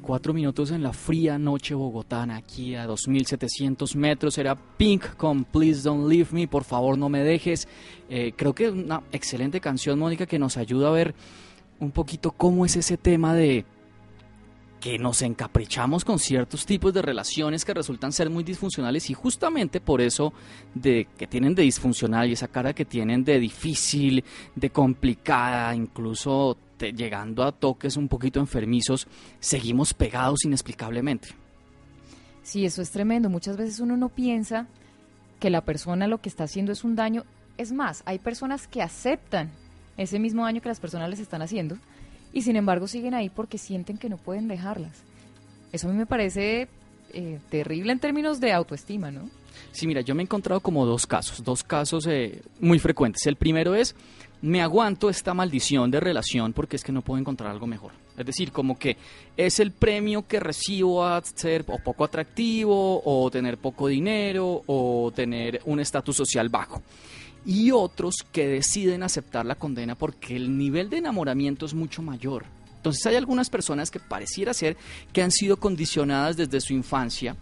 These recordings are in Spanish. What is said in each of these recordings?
cuatro minutos en la fría noche bogotana, aquí a 2700 metros. Era Pink con Please Don't Leave Me, por favor no me dejes. Eh, creo que es una excelente canción, Mónica, que nos ayuda a ver un poquito cómo es ese tema de que nos encaprichamos con ciertos tipos de relaciones que resultan ser muy disfuncionales y justamente por eso de que tienen de disfuncional y esa cara que tienen de difícil, de complicada, incluso llegando a toques un poquito enfermizos, seguimos pegados inexplicablemente. Sí, eso es tremendo. Muchas veces uno no piensa que la persona lo que está haciendo es un daño. Es más, hay personas que aceptan ese mismo daño que las personas les están haciendo y sin embargo siguen ahí porque sienten que no pueden dejarlas. Eso a mí me parece eh, terrible en términos de autoestima, ¿no? Sí, mira, yo me he encontrado como dos casos, dos casos eh, muy frecuentes. El primero es me aguanto esta maldición de relación porque es que no puedo encontrar algo mejor. Es decir, como que es el premio que recibo a ser o poco atractivo, o tener poco dinero, o tener un estatus social bajo. Y otros que deciden aceptar la condena porque el nivel de enamoramiento es mucho mayor. Entonces hay algunas personas que pareciera ser que han sido condicionadas desde su infancia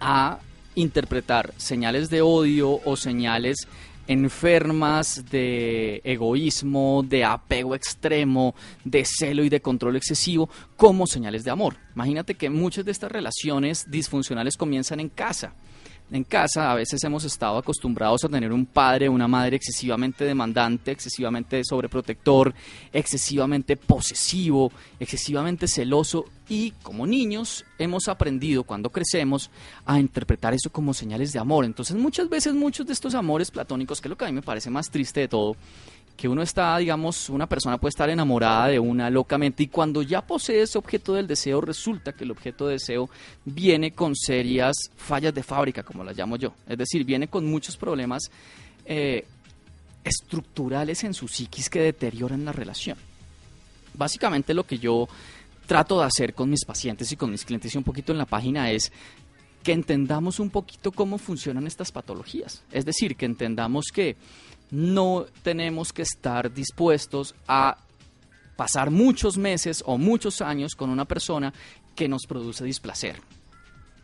a interpretar señales de odio o señales enfermas de egoísmo, de apego extremo, de celo y de control excesivo como señales de amor. Imagínate que muchas de estas relaciones disfuncionales comienzan en casa en casa a veces hemos estado acostumbrados a tener un padre una madre excesivamente demandante, excesivamente sobreprotector, excesivamente posesivo, excesivamente celoso y como niños hemos aprendido cuando crecemos a interpretar eso como señales de amor. Entonces muchas veces muchos de estos amores platónicos, que es lo que a mí me parece más triste de todo, que uno está, digamos, una persona puede estar enamorada de una locamente y cuando ya posee ese objeto del deseo, resulta que el objeto de deseo viene con serias fallas de fábrica, como las llamo yo. Es decir, viene con muchos problemas eh, estructurales en su psiquis que deterioran la relación. Básicamente lo que yo trato de hacer con mis pacientes y con mis clientes y un poquito en la página es que entendamos un poquito cómo funcionan estas patologías. Es decir, que entendamos que no tenemos que estar dispuestos a pasar muchos meses o muchos años con una persona que nos produce displacer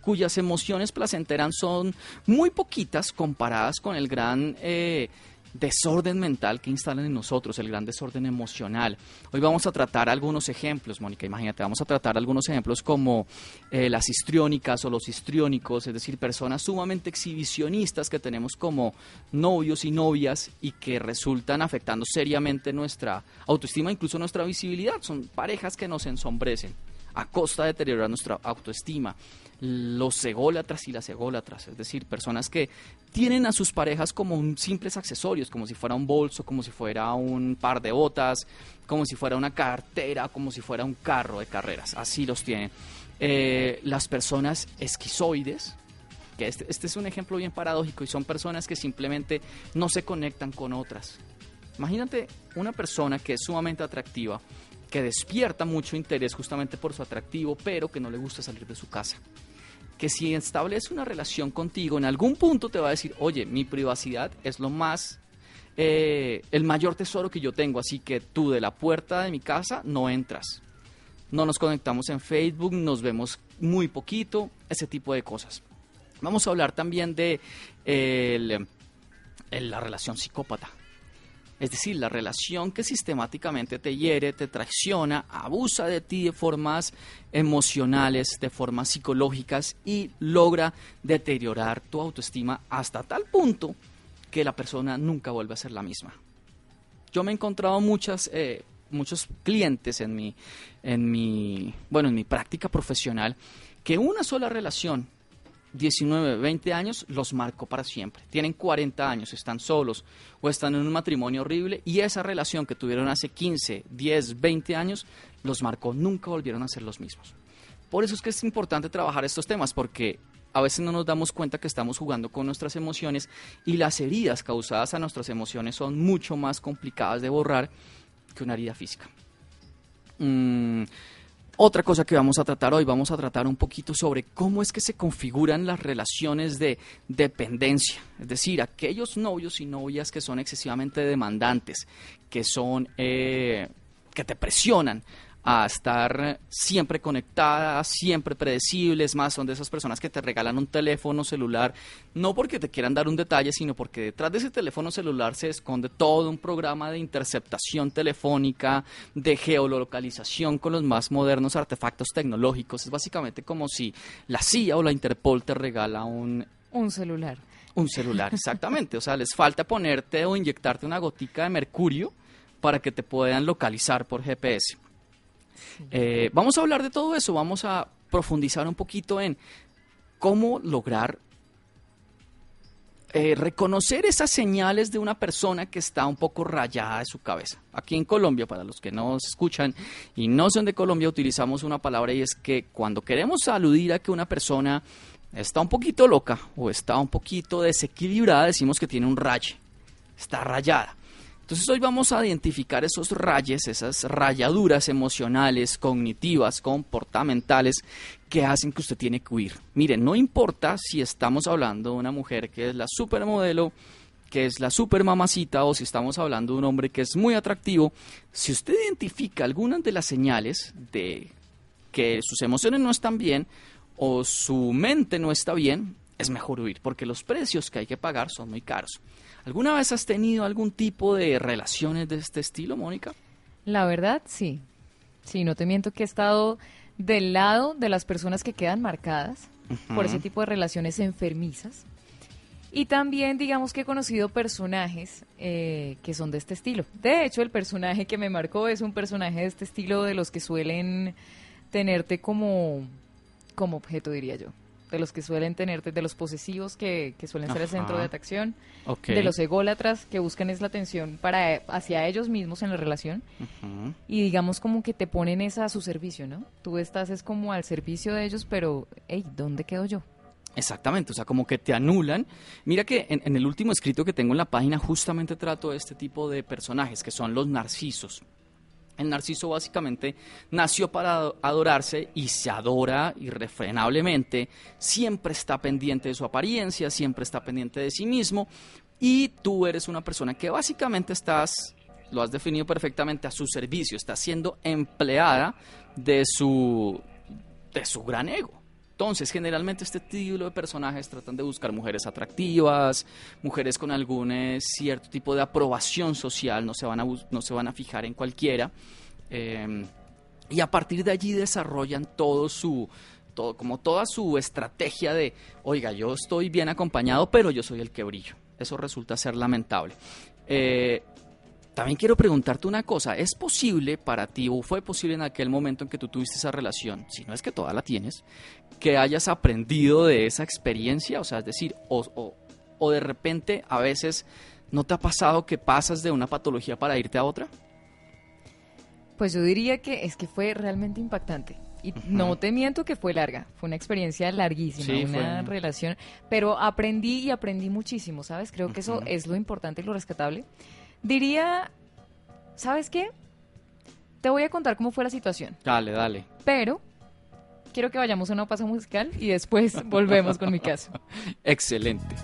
cuyas emociones placenteras son muy poquitas comparadas con el gran eh, desorden mental que instalan en nosotros, el gran desorden emocional. Hoy vamos a tratar algunos ejemplos, Mónica, imagínate, vamos a tratar algunos ejemplos como eh, las histriónicas o los histriónicos, es decir, personas sumamente exhibicionistas que tenemos como novios y novias y que resultan afectando seriamente nuestra autoestima, incluso nuestra visibilidad. Son parejas que nos ensombrecen a costa de deteriorar nuestra autoestima los ególatras y las ególatras, es decir, personas que tienen a sus parejas como simples accesorios, como si fuera un bolso, como si fuera un par de botas, como si fuera una cartera, como si fuera un carro de carreras, así los tienen. Eh, las personas esquizoides, que este, este es un ejemplo bien paradójico, y son personas que simplemente no se conectan con otras. Imagínate una persona que es sumamente atractiva, que despierta mucho interés justamente por su atractivo, pero que no le gusta salir de su casa que si establece una relación contigo, en algún punto te va a decir, oye, mi privacidad es lo más, eh, el mayor tesoro que yo tengo, así que tú de la puerta de mi casa no entras. No nos conectamos en Facebook, nos vemos muy poquito, ese tipo de cosas. Vamos a hablar también de la relación psicópata. Es decir, la relación que sistemáticamente te hiere, te traiciona, abusa de ti de formas emocionales, de formas psicológicas y logra deteriorar tu autoestima hasta tal punto que la persona nunca vuelve a ser la misma. Yo me he encontrado eh, muchos clientes en mi, en mi, bueno, en mi práctica profesional que una sola relación 19, 20 años los marcó para siempre. Tienen 40 años, están solos o están en un matrimonio horrible y esa relación que tuvieron hace 15, 10, 20 años los marcó, nunca volvieron a ser los mismos. Por eso es que es importante trabajar estos temas porque a veces no nos damos cuenta que estamos jugando con nuestras emociones y las heridas causadas a nuestras emociones son mucho más complicadas de borrar que una herida física. Mm, otra cosa que vamos a tratar hoy, vamos a tratar un poquito sobre cómo es que se configuran las relaciones de dependencia, es decir, aquellos novios y novias que son excesivamente demandantes, que son eh, que te presionan a estar siempre conectadas, siempre predecibles, más son de esas personas que te regalan un teléfono celular, no porque te quieran dar un detalle, sino porque detrás de ese teléfono celular se esconde todo un programa de interceptación telefónica, de geolocalización con los más modernos artefactos tecnológicos. Es básicamente como si la CIA o la Interpol te regala un... Un celular. Un celular, exactamente. O sea, les falta ponerte o inyectarte una gotica de mercurio para que te puedan localizar por GPS. Eh, vamos a hablar de todo eso, vamos a profundizar un poquito en cómo lograr eh, reconocer esas señales de una persona que está un poco rayada de su cabeza. Aquí en Colombia, para los que no se escuchan y no son de Colombia, utilizamos una palabra y es que cuando queremos aludir a que una persona está un poquito loca o está un poquito desequilibrada, decimos que tiene un raye, está rayada. Entonces hoy vamos a identificar esos rayes, esas rayaduras emocionales, cognitivas, comportamentales que hacen que usted tiene que huir. Miren, no importa si estamos hablando de una mujer que es la supermodelo, que es la super mamacita o si estamos hablando de un hombre que es muy atractivo, si usted identifica algunas de las señales de que sus emociones no están bien o su mente no está bien, es mejor huir porque los precios que hay que pagar son muy caros. ¿Alguna vez has tenido algún tipo de relaciones de este estilo, Mónica? La verdad, sí. Sí, no te miento que he estado del lado de las personas que quedan marcadas por ese tipo de relaciones enfermizas. Y también, digamos que he conocido personajes eh, que son de este estilo. De hecho, el personaje que me marcó es un personaje de este estilo de los que suelen tenerte como, como objeto, diría yo de los que suelen tener, de los posesivos que, suelen ser el centro de atracción, de los ególatras que buscan es la atención para hacia ellos mismos en la relación y digamos como que te ponen esa a su servicio, ¿no? Tú estás es como al servicio de ellos, pero, hey, ¿dónde quedo yo? Exactamente, o sea, como que te anulan. Mira que en, en el último escrito que tengo en la página justamente trato de este tipo de personajes, que son los narcisos. El narciso básicamente nació para adorarse y se adora irrefrenablemente, siempre está pendiente de su apariencia, siempre está pendiente de sí mismo. Y tú eres una persona que básicamente estás, lo has definido perfectamente, a su servicio, está siendo empleada de su, de su gran ego. Entonces, generalmente este título de personajes tratan de buscar mujeres atractivas, mujeres con algún eh, cierto tipo de aprobación social, no se van a, no se van a fijar en cualquiera. Em, y a partir de allí desarrollan todo su, todo, como toda su estrategia de, oiga, yo estoy bien acompañado, pero yo soy el que brillo. Eso resulta ser lamentable. Eh, también quiero preguntarte una cosa, ¿es posible para ti o fue posible en aquel momento en que tú tuviste esa relación, si no es que toda la tienes, que hayas aprendido de esa experiencia? O sea, es decir, o, o, de repente a veces no te ha pasado que pasas de una patología para irte a otra? Pues yo diría que es que fue realmente impactante. Y no te miento que fue larga, fue una experiencia larguísima, una relación, pero aprendí y aprendí muchísimo, ¿sabes? Creo que eso es lo importante y lo rescatable. Diría, ¿sabes qué? Te voy a contar cómo fue la situación. Dale, dale. Pero quiero que vayamos a una pausa musical y después volvemos con mi caso. Excelente.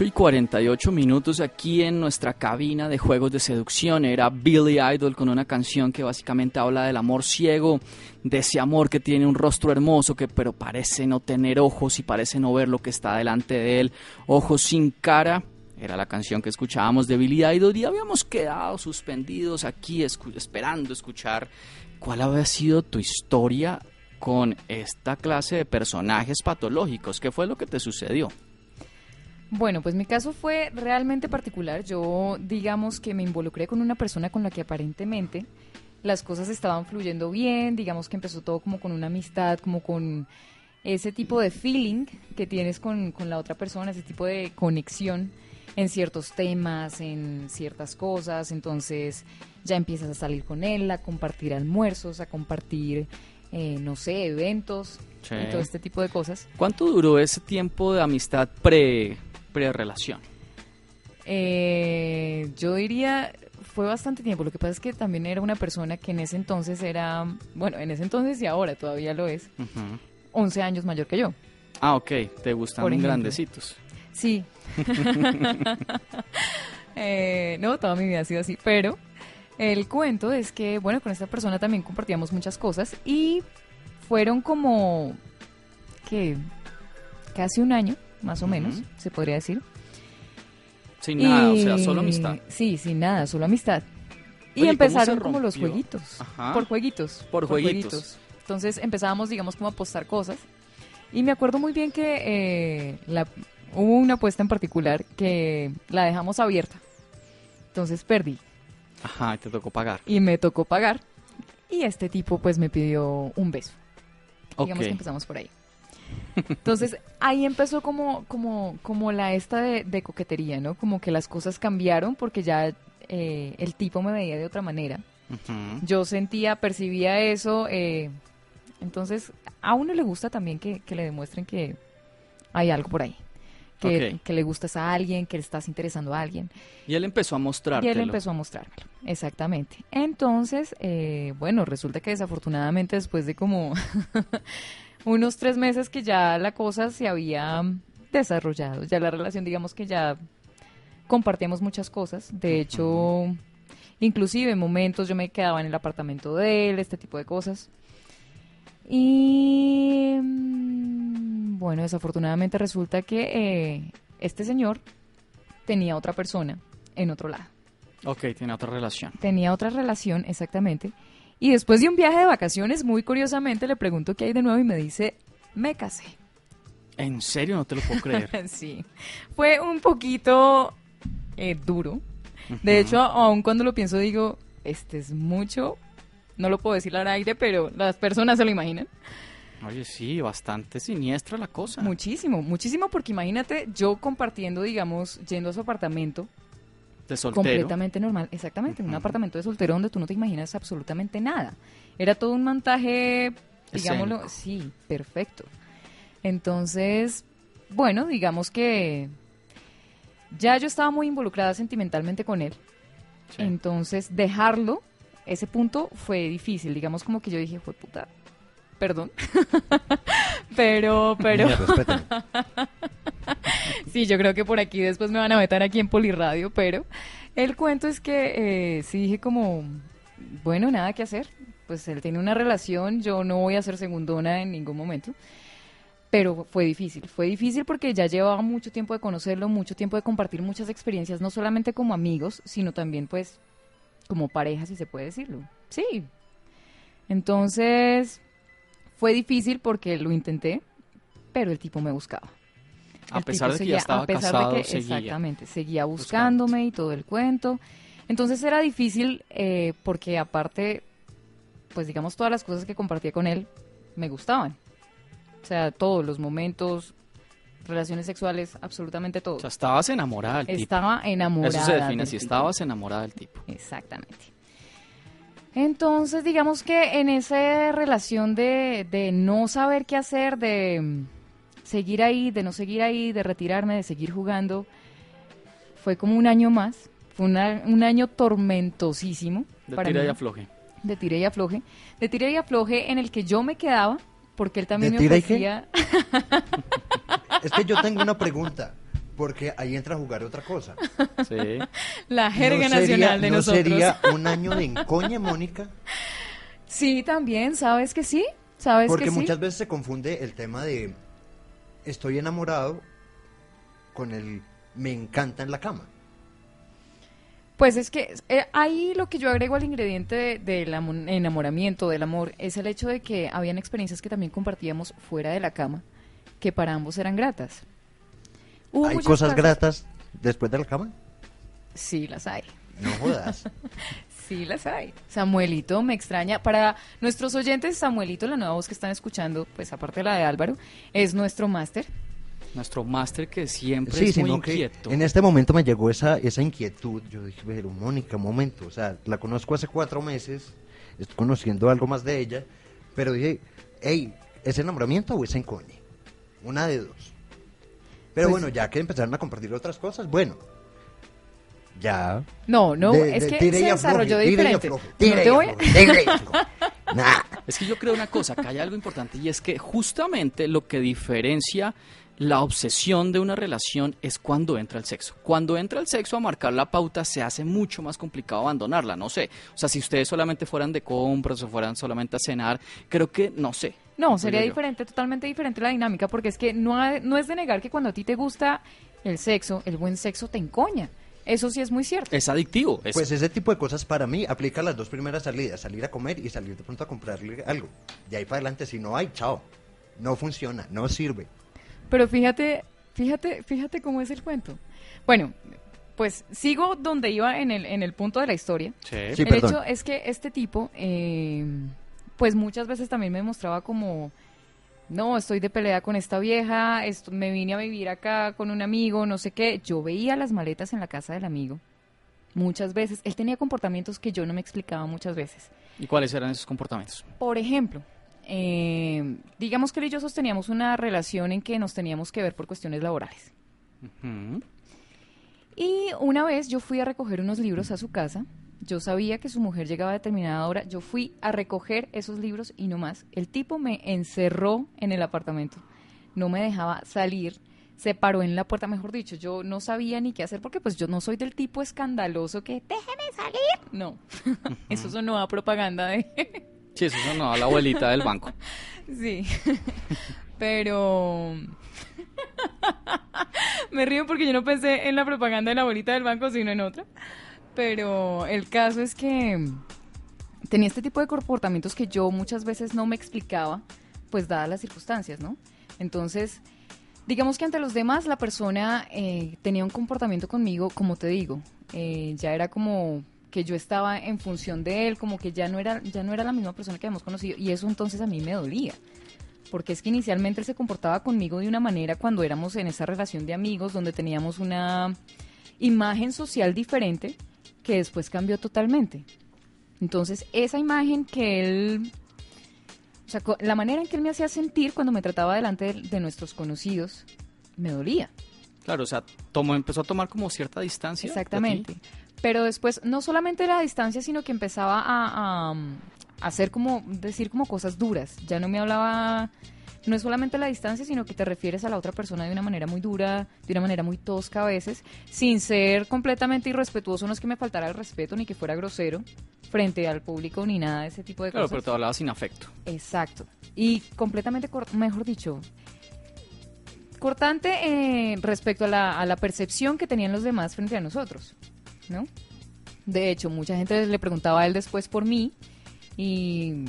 8 y 48 minutos aquí en nuestra cabina de juegos de seducción. Era Billy Idol con una canción que básicamente habla del amor ciego, de ese amor que tiene un rostro hermoso, que pero parece no tener ojos y parece no ver lo que está delante de él. Ojos sin cara. Era la canción que escuchábamos de Billy Idol y habíamos quedado suspendidos aquí esperando escuchar cuál había sido tu historia con esta clase de personajes patológicos. ¿Qué fue lo que te sucedió? Bueno, pues mi caso fue realmente particular. Yo, digamos que me involucré con una persona con la que aparentemente las cosas estaban fluyendo bien, digamos que empezó todo como con una amistad, como con ese tipo de feeling que tienes con, con la otra persona, ese tipo de conexión en ciertos temas, en ciertas cosas, entonces ya empiezas a salir con él, a compartir almuerzos, a compartir, eh, no sé, eventos y todo este tipo de cosas. ¿Cuánto duró ese tiempo de amistad pre pre-relación? Eh, yo diría, fue bastante tiempo. Lo que pasa es que también era una persona que en ese entonces era, bueno, en ese entonces y ahora todavía lo es, 11 años mayor que yo. Ah, ok, te gustan grandecitos. Sí. Eh, no, toda mi vida ha sido así, pero el cuento es que, bueno, con esta persona también compartíamos muchas cosas y fueron como, que Casi un año más o menos, se podría decir. Sin nada, o sea, solo amistad. Sí, sin nada, solo amistad. y empezaron como los jueguitos. Por jueguitos. Por, jueguitos. Entonces empezábamos, digamos, como a apostar cosas. Y me acuerdo muy bien que eh, la, hubo una apuesta en particular que la dejamos abierta. Entonces perdí. Ajá, te tocó pagar. Y me tocó pagar. Y este tipo pues me pidió un beso. Digamos que empezamos por ahí. Entonces ahí empezó como, como, como la esta de, coquetería, ¿no? Como que las cosas cambiaron porque ya eh, el tipo me veía de otra manera. Yo sentía, percibía eso. Eh, entonces a uno le gusta también que, le demuestren que hay algo por ahí. Que, le gustas a alguien, que le estás interesando a alguien. Y él empezó a mostrártelo. Y él empezó a mostrármelo, exactamente. Entonces, eh, bueno, resulta que desafortunadamente después de como unos tres meses que ya la cosa se había desarrollado, ya la relación digamos que ya compartíamos muchas cosas, de hecho, inclusive en momentos yo me quedaba en el apartamento de él, este tipo de cosas. Y mm, bueno, desafortunadamente resulta que eh, este señor tenía otra persona en otro lado. Ok, tiene otra relación. Tenía otra relación, exactamente. Y después de un viaje de vacaciones, muy curiosamente le pregunto qué hay de nuevo y me dice, me casé. ¿En serio? No te lo puedo creer. sí. Fue un poquito eh, duro. De hecho, aun cuando lo pienso digo, este es mucho. No lo puedo decir al aire, pero las personas se lo imaginan. Oye, sí, bastante siniestra la cosa. Muchísimo, muchísimo, porque imagínate yo compartiendo, digamos, yendo a su apartamento, Completamente normal, exactamente. En un apartamento de soltero donde tú no te imaginas absolutamente nada. Era todo un montaje, digámoslo, sí, perfecto. Entonces, bueno, digamos que ya yo estaba muy involucrada sentimentalmente con él. Entonces, dejarlo, ese punto fue difícil. Digamos como que yo dije, fue puta, perdón. pero, pero... sí, yo creo que por aquí después me van a meter aquí en Poliradio, pero el cuento es que eh, sí dije como, bueno, nada que hacer. Pues él tiene una relación, yo no voy a ser segundona en ningún momento. Pero fue difícil, fue difícil porque ya llevaba mucho tiempo de conocerlo, mucho tiempo de compartir muchas experiencias, no solamente como amigos, sino también pues como pareja, si se puede decirlo. Sí. Entonces, fue difícil porque lo intenté, pero el tipo me buscaba. A pesar de que ya estaba casado, seguía Exactamente, seguía buscándome y todo el cuento. Entonces era difícil eh, porque aparte, pues digamos, todas las cosas que compartía con él me gustaban. O sea, todos los momentos, relaciones sexuales, absolutamente todo. O sea, estabas enamorada del tipo. Estaba enamorada. Eso se define así, estabas enamorada del tipo. Exactamente. Entonces, digamos que en esa relación de, de no saber qué hacer, de seguir ahí, de no seguir ahí, de retirarme, de seguir jugando, fue como un año más. Fue un año tormentosísimo. De tira y afloje. De tira y afloje. De tira y afloje en el que yo me quedaba, porque él también me ofrecía... es que yo tengo una pregunta. Porque ahí entra a jugar otra cosa. Sí. La jerga ¿No sería- nacional de ¿no nosotros. sería un año de encoñe, Mónica? Sí, también, ¿sabes que sí? ¿Sabes Porque que sí? muchas veces se confunde el tema de estoy enamorado con el me encanta en la cama. Pues es que eh, ahí lo que yo agrego al ingrediente de- del amo- enamoramiento, del amor, es el hecho de que habían experiencias que también compartíamos fuera de la cama, que para ambos eran gratas. Hubo ¿Hay cosas casos- gratas después de la cama? Sí, las hay. No jodas. Sí, las hay. Samuelito me extraña. Para nuestros oyentes, Samuelito, la nueva voz que están escuchando, pues aparte de la de Álvaro, es nuestro máster. Nuestro máster que siempre Sí, es muy inquieto. en este momento me llegó esa, esa inquietud. Yo dije, pero Mónica, un momento. O sea, la conozco hace cuatro meses, estoy conociendo algo más de ella, pero dije, hey, ¿es enamoramiento o es encoñe? Una de dos. Pero Pues- bueno, ya que empezaron a compartir otras cosas, bueno, ya. No, no, De- es de- que se desarrolló y diferente. afloje, No te voy afloje. Nah. Es que yo creo una cosa, que hay algo importante y es que justamente lo que diferencia la obsesión de una relación es cuando entra el sexo. Cuando entra el sexo a marcar la pauta se hace mucho más complicado abandonarla, no sé. O sea, si ustedes solamente fueran de compras o fueran solamente a cenar, creo que, no sé. No, sería diferente, totalmente diferente la dinámica, porque es que no, ha- no es de negar que cuando a ti te gusta el sexo, el buen sexo te encoña. Eso sí es muy cierto. Es adictivo. Es, Pues ese tipo de cosas para mí aplica las dos primeras salidas, salir a comer y salir de pronto a comprarle algo. De ahí para adelante, si no hay, chao. No funciona, no sirve. Pero fíjate, fíjate, fíjate cómo es el cuento. Bueno, pues sigo donde iba en el, en el punto de la historia. Sí. Sí, el perdón. hecho es que este tipo, eh, pues muchas veces también me mostraba como, no, estoy de pelea con esta vieja, esto, me vine a vivir acá con un amigo, no sé qué. Yo veía las maletas en la casa del amigo. Muchas veces, él tenía comportamientos que yo no me explicaba muchas veces. ¿Y cuáles eran esos comportamientos? Por ejemplo, eh, digamos que él y yo sosteníamos una relación en que nos teníamos que ver por cuestiones laborales. Y una vez yo fui a recoger unos libros a su casa. Yo sabía que su mujer llegaba a determinada hora. Yo fui a recoger esos libros y no más. El tipo me encerró en el apartamento. No me dejaba salir. Se paró en la puerta, mejor dicho. Yo no sabía ni qué hacer porque pues yo no soy del tipo escandaloso que déjeme salir. No. Eso sonó a propaganda de... Sí, eso sonó a la abuelita del banco. Sí, pero me río porque yo no pensé en la propaganda de la bolita del banco, sino en otra. Pero el caso es que tenía este tipo de comportamientos que yo muchas veces no me explicaba, pues dadas las circunstancias, ¿no? Entonces, digamos que ante los demás la persona eh, tenía un comportamiento conmigo, como te digo, eh, ya era como que yo estaba en función de él, como que ya no era ya no era la misma persona que habíamos conocido y eso entonces a mí me dolía. Porque es que inicialmente él se comportaba conmigo de una manera cuando éramos en esa relación de amigos donde teníamos una imagen social diferente que después cambió totalmente. Entonces, esa imagen que él o sea, la manera en que él me hacía sentir cuando me trataba delante de, de nuestros conocidos me dolía. Claro, o sea, tomó, empezó a tomar como cierta distancia. de. Exactamente. Pero después, no solamente la distancia, sino que empezaba a, a, hacer como, decir como cosas duras. Ya no me hablaba, no es solamente la distancia, sino que te refieres a la otra persona de una manera muy dura, de una manera muy tosca a veces, sin ser completamente irrespetuoso. No es que me faltara el respeto ni que fuera grosero frente al público ni nada de ese tipo de Claro, cosas. pero te hablaba sin afecto. Exacto. Y completamente, mejor dicho, cortante eh, respecto a la, a la percepción que tenían los demás frente a nosotros, ¿no? De hecho, mucha gente le preguntaba a él después por mí y,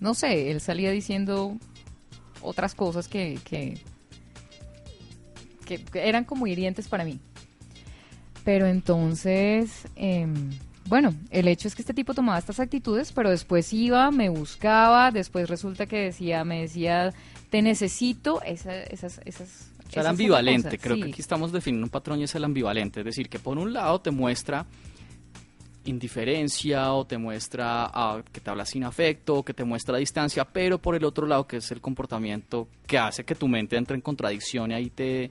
no sé, él salía diciendo otras cosas que, que, que- eran como hirientes para mí. Pero entonces, em, bueno, el hecho es que este tipo tomaba estas actitudes, pero después iba, me buscaba, después resulta que decía, me decía, te necesito, esa- esas, esas. O sea, son ambivalente. cosas, Creo sí. que aquí estamos definiendo un patrón y es el ambivalente. Es decir, que por un lado te muestra indiferencia o te muestra ah, que te habla sin afecto o que te muestra distancia, pero por el otro lado que es el comportamiento que hace que tu mente entre en contradicción y ahí te,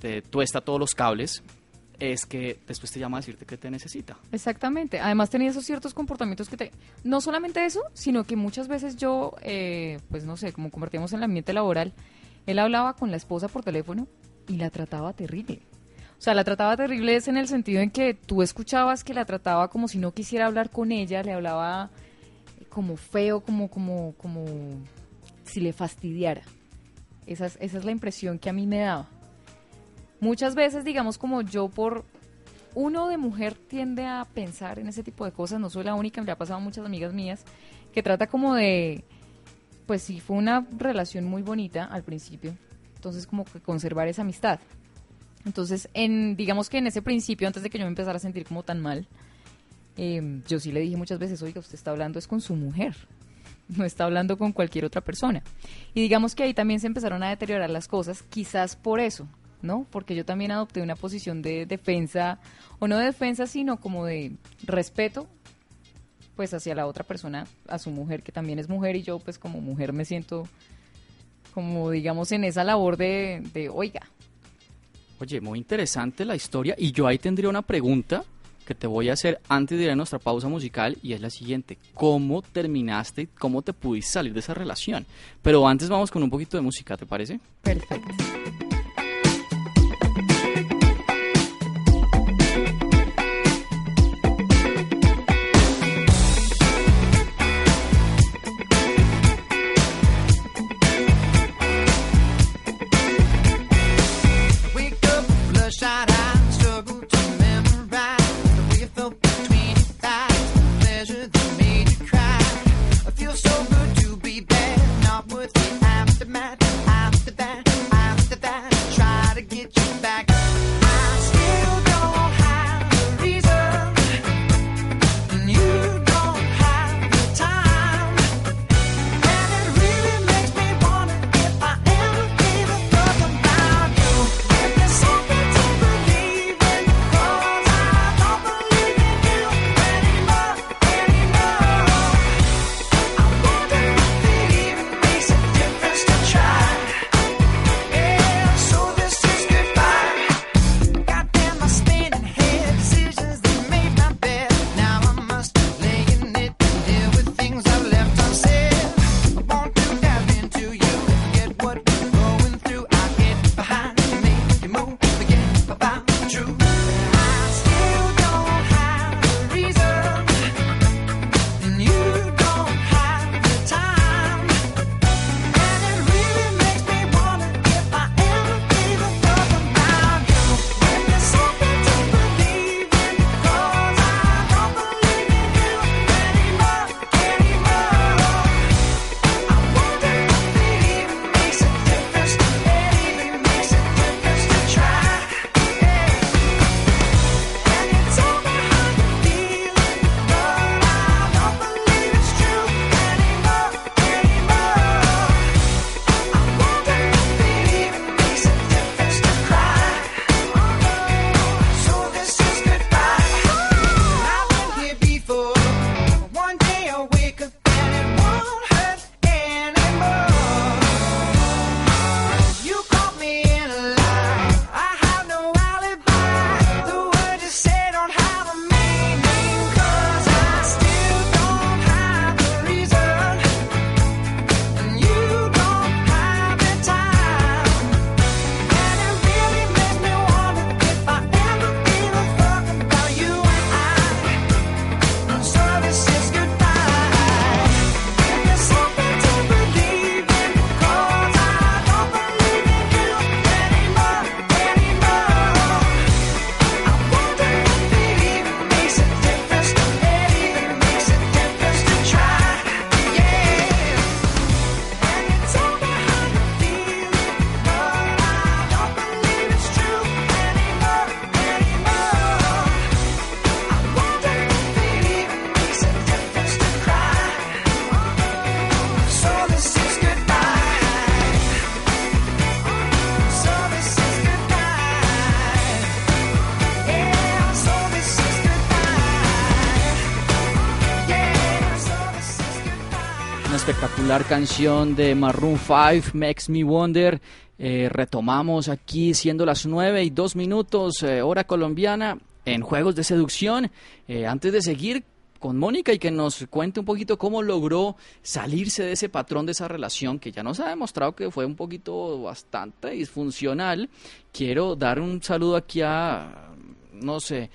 te tuesta todos los cables, es que después te llama a decirte que te necesita. Exactamente. Además tenía esos ciertos comportamientos que te... No solamente eso, sino que muchas veces yo, eh, pues no sé, como convertíamos en el ambiente laboral, él hablaba con la esposa por teléfono y la trataba terrible. Sea, la trataba terrible es en el sentido en que tú escuchabas que la trataba como si no quisiera hablar con ella, le hablaba como feo, como, como, como si le fastidiara. Esa es, esa es la impresión que a mí me daba. Muchas veces, digamos, como yo por uno de mujer tiende a pensar en ese tipo de cosas, no soy la única, me ha pasado muchas amigas mías, que trata como de, pues sí, fue una relación muy bonita al principio, entonces como que conservar esa amistad. Entonces, en, digamos que en ese principio, antes de que yo me empezara a sentir como tan mal, eh, yo sí le dije muchas veces, oiga, usted está hablando es con su mujer, no está hablando con cualquier otra persona. Y digamos que ahí también se empezaron a deteriorar las cosas, quizás por eso, ¿no? Porque yo también adopté una posición de defensa, o no de defensa, sino como de respeto, pues hacia la otra persona, a su mujer, que también es mujer, y yo pues como mujer me siento como digamos en esa labor de, de oiga. Oye, muy interesante la historia, y yo ahí tendría una pregunta que te voy a hacer antes de ir a nuestra pausa musical y es la siguiente. ¿Cómo terminaste, cómo te pudiste salir de esa relación? Pero antes vamos con un poquito de música, ¿te parece? Perfecto. Canción de Maroon 5, Makes Me Wonder. Eh, retomamos aquí siendo las 9 y 2 minutos, eh, hora colombiana, en Juegos de Seducción. Eh, antes de seguir, con Mónica y que nos cuente un poquito cómo logró salirse de ese patrón de esa relación que ya nos ha demostrado que fue un poquito bastante disfuncional. Quiero dar un saludo aquí a, no sé,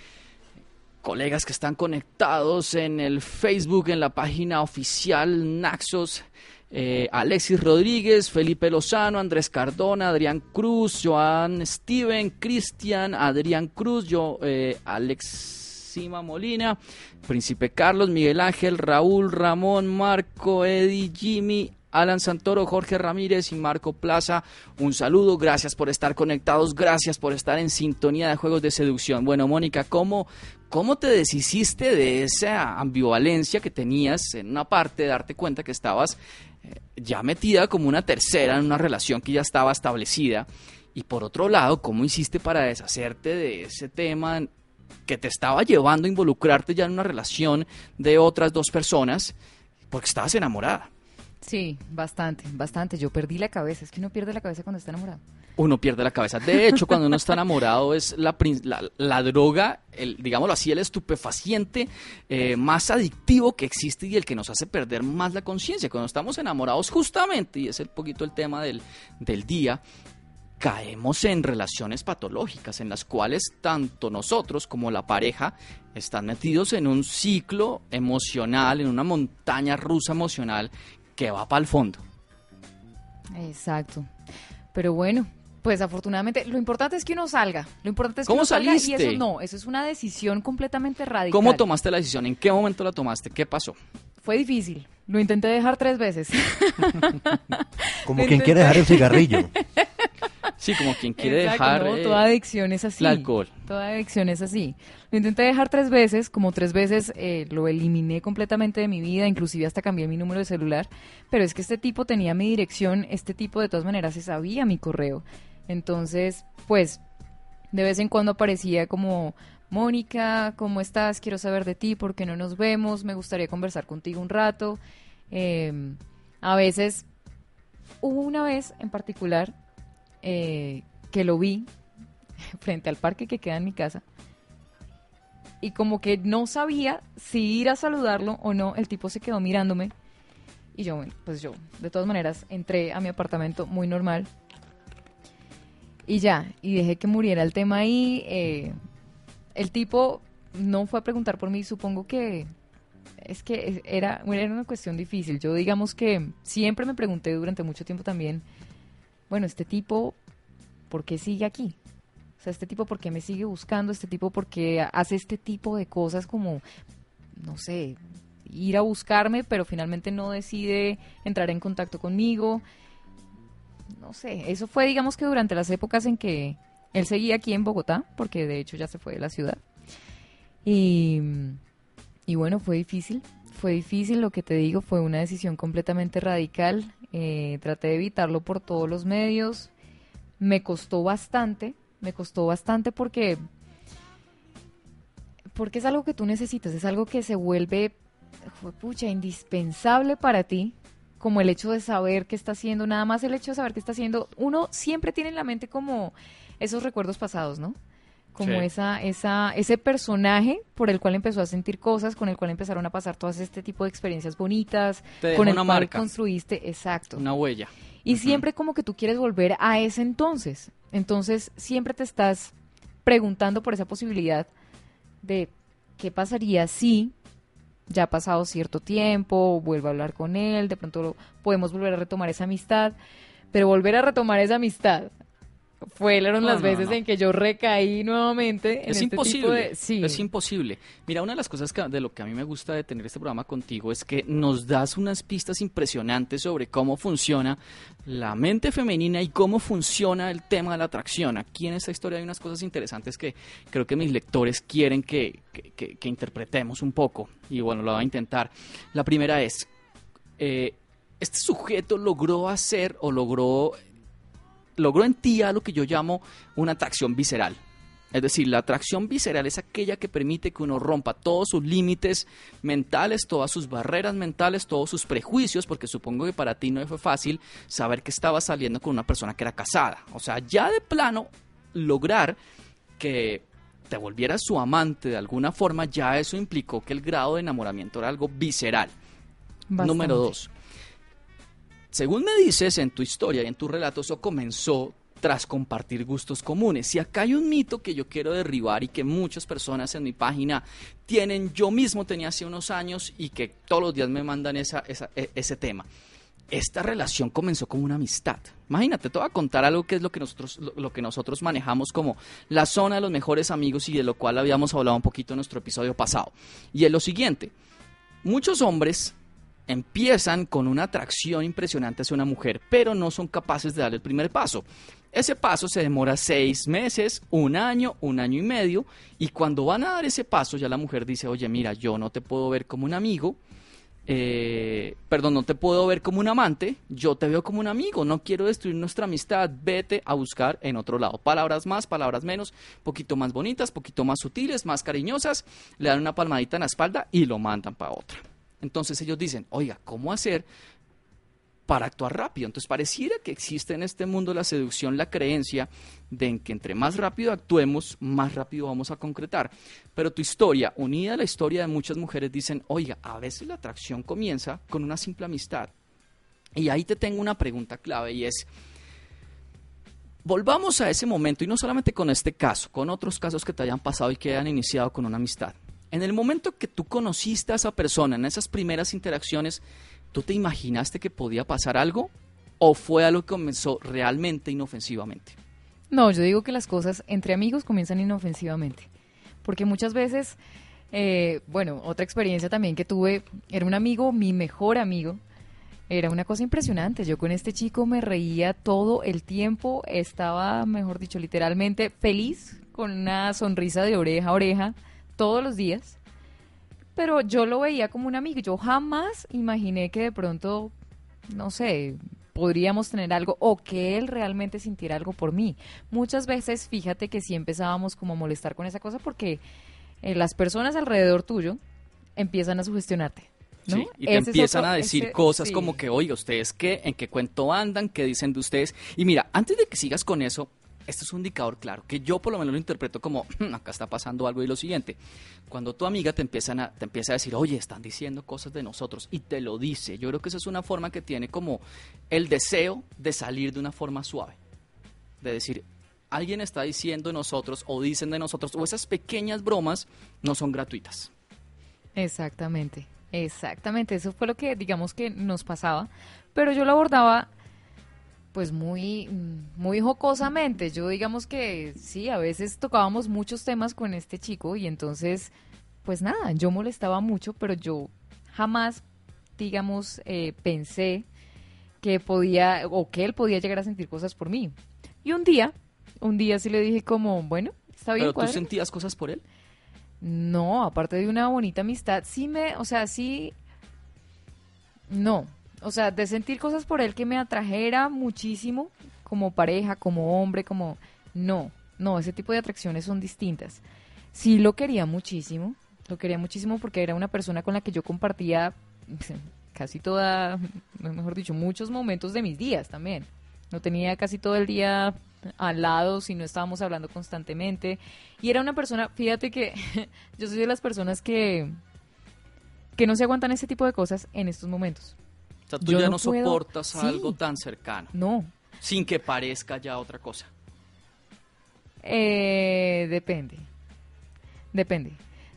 colegas que están conectados en el Facebook, en la página oficial Naxos. Eh, Alexis Rodríguez, Felipe Lozano, Andrés Cardona, Adrián Cruz, Joan Steven, Cristian, Adrián Cruz, yo, eh, Molina, Príncipe Carlos, Miguel Ángel, Raúl, Ramón, Marco, Eddie, Jimmy, Alan Santoro, Jorge Ramírez y Marco Plaza, un saludo, gracias por estar conectados, gracias por estar en sintonía de juegos de seducción. Bueno, Mónica, ¿cómo, cómo te deshiciste de esa ambivalencia que tenías en una parte, darte cuenta que estabas eh, ya metida como una tercera en una relación que ya estaba establecida? Y por otro lado, ¿cómo hiciste para deshacerte de ese tema que te estaba llevando a involucrarte ya en una relación de otras dos personas porque estabas enamorada? Sí, bastante, bastante. Yo perdí la cabeza. Es que uno pierde la cabeza cuando está enamorado. Uno pierde la cabeza. De hecho, cuando uno está enamorado es la, la, la droga, el, digámoslo así, el estupefaciente eh, más adictivo que existe y el que nos hace perder más la conciencia. Cuando estamos enamorados justamente, y es el poquito el tema del, del día, caemos en relaciones patológicas en las cuales tanto nosotros como la pareja están metidos en un ciclo emocional, en una montaña rusa emocional que va para el fondo. Exacto. Pero bueno, pues afortunadamente, lo importante es que uno salga. Lo importante es que ¿Cómo uno salga saliste? y eso no, eso es una decisión completamente radical. ¿Cómo tomaste la decisión? ¿En qué momento la tomaste? ¿Qué pasó? Fue difícil. Lo intenté dejar tres veces. Como quien quiere dejar el cigarrillo. Sí, como quien quiere Exacto, dejar no, eh, toda adicción es así. el alcohol. Toda adicción es así. Lo intenté dejar tres veces, como tres veces eh, lo eliminé completamente de mi vida, inclusive hasta cambié mi número de celular, pero es que este tipo tenía mi dirección, este tipo de todas maneras se sabía mi correo. Entonces, pues, de vez en cuando aparecía como, Mónica, ¿cómo estás? Quiero saber de ti, ¿por qué no nos vemos? Me gustaría conversar contigo un rato. Eh, a veces, hubo una vez en particular eh, que lo vi frente al parque que queda en mi casa y como que no sabía si ir a saludarlo o no, el tipo se quedó mirándome y yo, pues yo de todas maneras entré a mi apartamento muy normal y ya, y dejé que muriera el tema ahí. eh, el tipo no fue a preguntar por mí, supongo que es que era, era una cuestión difícil. Yo digamos que siempre me pregunté durante mucho tiempo también, bueno, este tipo, ¿por qué sigue aquí? O sea, este tipo, ¿por qué me sigue buscando? Este tipo, ¿por qué hace este tipo de cosas como, no sé, ir a buscarme, pero finalmente no decide entrar en contacto conmigo? No sé, eso fue, digamos que durante las épocas en que él seguía aquí en Bogotá, porque de hecho ya se fue de la ciudad. Y, y bueno, fue difícil, fue difícil, lo que te digo, fue una decisión completamente radical. Eh, traté de evitarlo por todos los medios. Me costó bastante, me costó bastante porque, porque es algo que tú necesitas, es algo que se vuelve, pucha, indispensable para ti, como el hecho de saber qué está haciendo, nada más el hecho de saber qué está haciendo. Uno siempre tiene en la mente como esos recuerdos pasados, ¿no? como Sí. esa, esa, ese personaje por el cual empezó a sentir cosas, con el cual empezaron a pasar todas este tipo de experiencias bonitas, Te con el una cual marca. construiste, exacto. Una huella. Y siempre como que tú quieres volver a ese entonces. Entonces siempre te estás preguntando por esa posibilidad de qué pasaría si ya ha pasado cierto tiempo, vuelvo a hablar con él, de pronto podemos volver a retomar esa amistad, pero volver a retomar esa amistad fueron No, las no, veces no. en que yo recaí nuevamente en Es este tipo imposible. de- sí. Es imposible. Mira, una de las cosas que- de lo que a mí me gusta de tener este programa contigo es que nos das unas pistas impresionantes sobre cómo funciona la mente femenina y cómo funciona el tema de la atracción. Aquí en esta historia hay unas cosas interesantes que creo que mis lectores quieren que, que- que- que interpretemos un poco. Y bueno, lo voy a intentar. La primera es, eh, este sujeto logró hacer o logró logró en ti a lo que yo llamo una atracción visceral. Es decir, la atracción visceral es aquella que permite que uno rompa todos sus límites mentales, todas sus barreras mentales, todos sus prejuicios, porque supongo que para ti no fue fácil saber que estabas saliendo con una persona que era casada. O sea, ya de plano lograr que te volvieras su amante de alguna forma, ya eso implicó que el grado de enamoramiento era algo visceral. Bastante. Número dos. Según me dices en tu historia y en tu relato, eso comenzó tras compartir gustos comunes. Si acá hay un mito que yo quiero derribar y que muchas personas en mi página tienen, yo mismo tenía hace unos años y que todos los días me mandan esa, e- ese tema. Esta relación comenzó como una amistad. Imagínate, te voy a contar algo que es lo que nosotros, lo que nosotros manejamos como la zona de los mejores amigos y de lo cual habíamos hablado un poquito en nuestro episodio pasado. Y es lo siguiente, muchos hombres empiezan con una atracción impresionante hacia una mujer, pero no son capaces de dar el primer paso. Ese paso se demora seis meses, un año, un año y medio, y cuando van a dar ese paso ya la mujer dice, oye, mira, yo no te puedo ver como un amigo, eh, perdón, no te puedo ver como un amante, yo te veo como un amigo, no quiero destruir nuestra amistad, vete a buscar en otro lado. Palabras más, palabras menos, poquito más bonitas, poquito más sutiles, más cariñosas, le dan una palmadita en la espalda y lo mandan para otra. Entonces ellos dicen, oiga, ¿cómo hacer para actuar rápido? Entonces pareciera que existe en este mundo la seducción la creencia de en que entre más rápido actuemos, más rápido vamos a concretar. Pero tu historia, unida a la historia de muchas mujeres, dicen, oiga, a veces la atracción comienza con una simple amistad. Y ahí te tengo una pregunta clave y es, volvamos a ese momento y no solamente con este caso, con otros casos que te hayan pasado y que hayan iniciado con una amistad. En el momento que tú conociste a esa persona, en esas primeras interacciones, ¿tú te imaginaste que podía pasar algo? ¿O fue algo que comenzó realmente inofensivamente? No, yo digo que las cosas entre amigos comienzan inofensivamente. Porque muchas veces, eh, bueno, otra experiencia también que tuve, era un amigo, mi mejor amigo. Era una cosa impresionante. Yo con este chico me reía todo el tiempo. Estaba, mejor dicho, literalmente feliz, con una sonrisa de oreja a oreja, todos los días. Pero yo lo veía como un amigo. Yo jamás imaginé que de pronto, no sé, podríamos tener algo o que él realmente sintiera algo por mí. Muchas veces, fíjate que sí empezábamos como a molestar con esa cosa porque eh, las personas alrededor tuyo empiezan a sugestionarte. ¿no? Sí, y te Ese empiezan otro- a decir ese- cosas sí. como que, oiga, ¿ustedes qué? ¿En qué cuento andan? ¿Qué dicen de ustedes? Y mira, antes de que sigas con eso, esto es un indicador claro, que yo por lo menos lo interpreto como, "Hmm, acá está pasando algo y lo siguiente. Cuando tu amiga te, empiezan te empieza a decir, oye, están diciendo cosas de nosotros, y te lo dice, yo creo que esa es una forma que tiene como el deseo de salir de una forma suave. De decir, alguien está diciendo de nosotros, o dicen de nosotros, o esas pequeñas bromas no son gratuitas. Exactamente, exactamente. Eso fue lo que, digamos, que nos pasaba. Pero yo lo abordaba, pues, muy, mm, muy jocosamente. Yo, digamos que sí, a veces tocábamos muchos temas con este chico y entonces, pues nada, yo molestaba mucho, pero yo jamás, digamos, eh, pensé que podía, o que él podía llegar a sentir cosas por mí. Y un día, un día sí le dije como, bueno, está bien, Pero tú sentías cosas por él. No, aparte de una bonita amistad, sí me, o sea, sí, no, o sea, de sentir cosas por él que me atrajera muchísimo, como pareja, como hombre, como, no, no, ese tipo de atracciones son distintas. Sí lo quería muchísimo, lo quería muchísimo porque era una persona con la que yo compartía casi toda, mejor dicho, muchos momentos de mis días también. No tenía casi todo el día al lado si no estábamos hablando constantemente. Y era una persona, fíjate que yo soy de las personas que, que no se aguantan ese tipo de cosas en estos momentos. O sea, tú Yo ya no no, puedo- soportas sí. algo tan cercano, No, sin que parezca ya otra cosa. Eh, depende. Depende.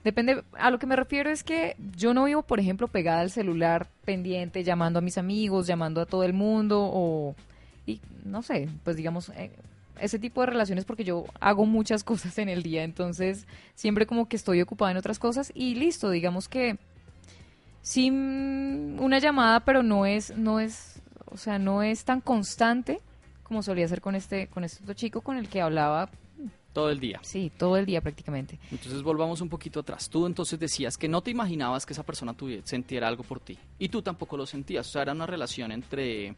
Depende. A lo que me refiero es que yo no vivo, por ejemplo, pegada al celular, pendiente, llamando a mis amigos, llamando a todo el mundo, o. Y no sé, pues digamos, eh, ese tipo de relaciones, porque yo hago muchas cosas en el día, entonces siempre como que estoy ocupada en otras cosas y listo, digamos que. Sí, mm, una llamada, pero no es, no es, o sea, no es tan constante como solía ser con este, con este otro chico con el que hablaba Todo el día. Sí, todo el día prácticamente. Entonces volvamos un poquito atrás. Tú entonces decías que no te imaginabas que esa persona tuviera, sintiera algo por ti. Y tú tampoco lo sentías. O sea, era una relación entre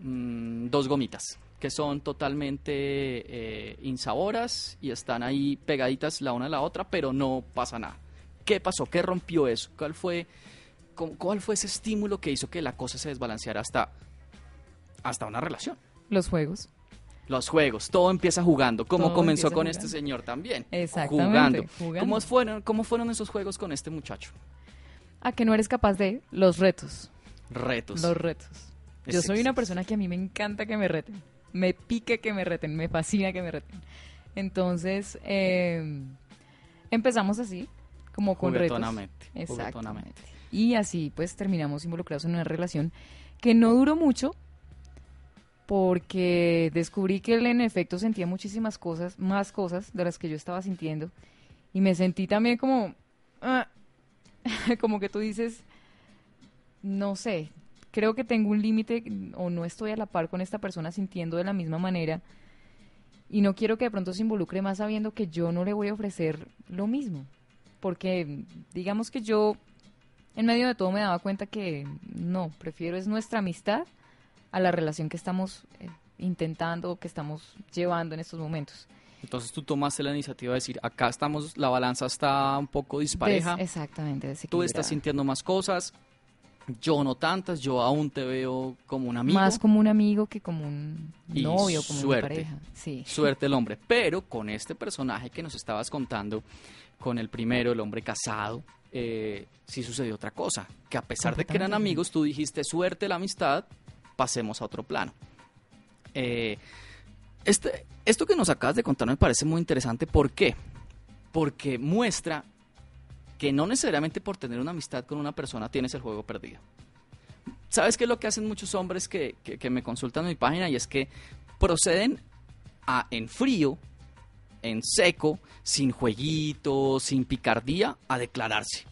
mm, dos gomitas que son totalmente eh, insaboras y están ahí pegaditas la una a la otra, pero no pasa nada. ¿Qué pasó? ¿Qué rompió eso? ¿Cuál fue, cuál fue ese estímulo que hizo que la cosa se desbalanceara hasta, hasta una relación? Los juegos. Los juegos, todo empieza jugando, como Todo comenzó con jugando. este señor también. Exactamente, Jugando. jugando. ¿Cómo, fueron, ¿Cómo fueron esos juegos con este muchacho? A que no eres capaz de los retos. Retos. Los retos. Es Yo soy una persona que a mí me encanta que me reten. Me pique que me reten, me fascina que me reten. Entonces, eh, empezamos así, como con retos. Exactamente. Y así pues terminamos involucrados en una relación que no duró mucho porque descubrí que él en efecto sentía muchísimas cosas, más cosas de las que yo estaba sintiendo. Y me sentí también como, ah, como que tú dices, no sé, creo que tengo un límite o no estoy a la par con esta persona sintiendo de la misma manera. Y no quiero que de pronto se involucre más sabiendo que yo no le voy a ofrecer lo mismo. Porque digamos que yo en medio de todo me daba cuenta que no, prefiero es nuestra amistad a la relación que estamos eh, intentando, que estamos llevando en estos momentos. Entonces tú tomaste la iniciativa de decir, acá estamos, la balanza está un poco dispareja, Des- exactamente, tú estás sintiendo más cosas, yo no tantas, yo aún te veo como un amigo. Más como un amigo que como un Y novio, como suerte. una pareja. Sí. Suerte el hombre. Pero con este personaje que nos estabas contando, con el primero, el hombre casado, eh, sí sucedió otra cosa. Que a pesar de que eran amigos, tú dijiste suerte la amistad, pasemos a otro plano. Eh, este, esto que nos acabas de contar me parece muy interesante. ¿Por qué? Porque muestra que no necesariamente por tener una amistad con una persona tienes el juego perdido. ¿Sabes qué es lo que hacen muchos hombres que, que- que me consultan en mi página? Y es que proceden a, en frío, en seco, sin jueguito, sin picardía, a declararse.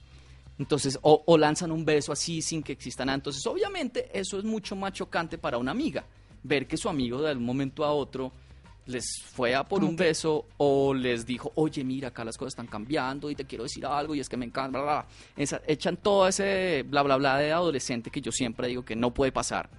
Entonces, o, o lanzan un beso así sin que exista nada. Entonces, obviamente, eso es mucho más chocante para una amiga. Ver que su amigo de un momento a otro les fue a por un que- beso o les dijo, oye, mira, acá las cosas están cambiando y te quiero decir algo y es que me encanta, bla, bla, bla. Esa- echan todo ese bla, bla, bla de adolescente que yo siempre digo que no puede pasar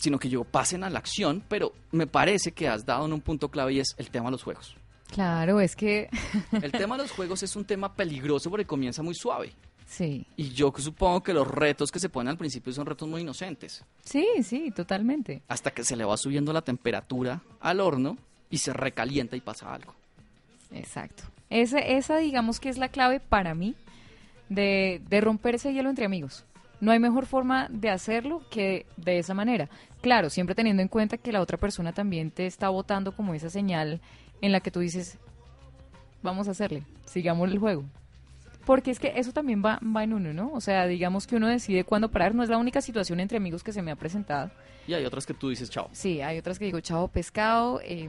sino que yo pasen a la acción, pero me parece que has dado en un punto clave y es el tema de los juegos. Claro, es que El tema de los juegos es un tema peligroso porque comienza muy suave. sí. Y yo supongo que los retos que se ponen al principio son retos muy inocentes. Sí, sí, totalmente. Hasta que se le va subiendo la temperatura al horno y se recalienta y pasa algo. Exacto. Ese, esa digamos que es la clave para mí de, de romper ese hielo entre amigos. No hay mejor forma de hacerlo que de esa manera. Claro, siempre teniendo en cuenta que la otra persona también te está votando como esa señal en la que tú dices, vamos a hacerle, sigamos el juego. Porque es que eso también va, va en uno, ¿no? O sea, digamos que uno decide cuándo parar. No es la única situación entre amigos que se me ha presentado. Y hay otras que tú dices, chao. Sí, hay otras que digo, chao, pescado, eh,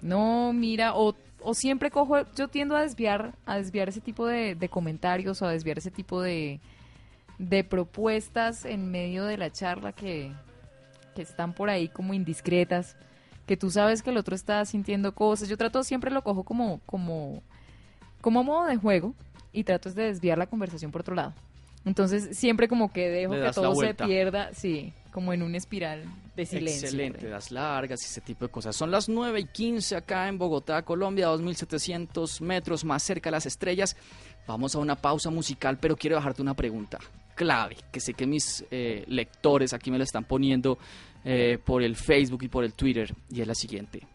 no, mira, o, o siempre cojo, yo tiendo a desviar, a desviar ese tipo de, de comentarios o a desviar ese tipo de, de propuestas en medio de la charla que, que están por ahí como indiscretas, que tú sabes que el otro está sintiendo cosas. Yo trato, siempre lo cojo como, como, como modo de juego y trato de desviar la conversación por otro lado. Entonces siempre como que dejo que todo se pierda, sí, como en una espiral de silencio. Excelente, las largas y ese tipo de cosas. Son las 9 y 15 acá en Bogotá, Colombia, 2700 metros más cerca de las estrellas. Vamos a una pausa musical, pero quiero dejarte una pregunta clave, que sé que mis eh, lectores aquí me la están poniendo eh, por el Facebook y por el Twitter, y es la siguiente.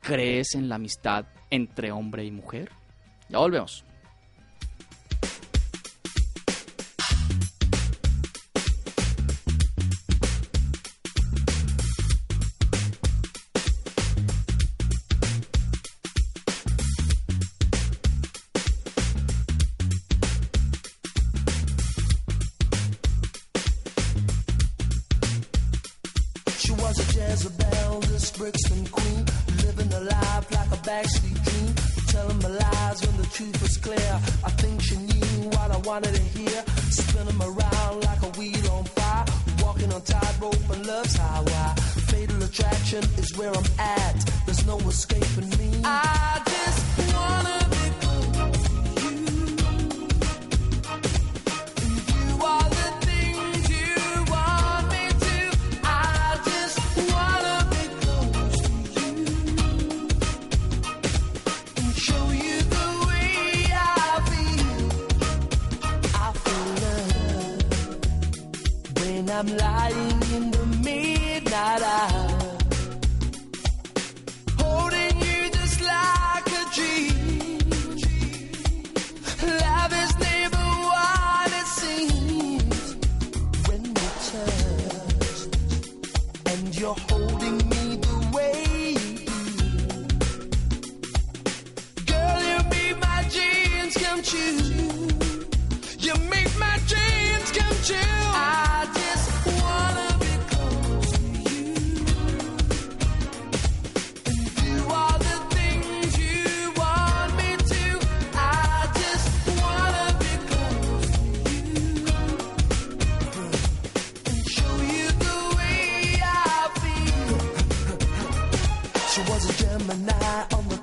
¿Crees en la amistad entre hombre y mujer? Ya volvemos.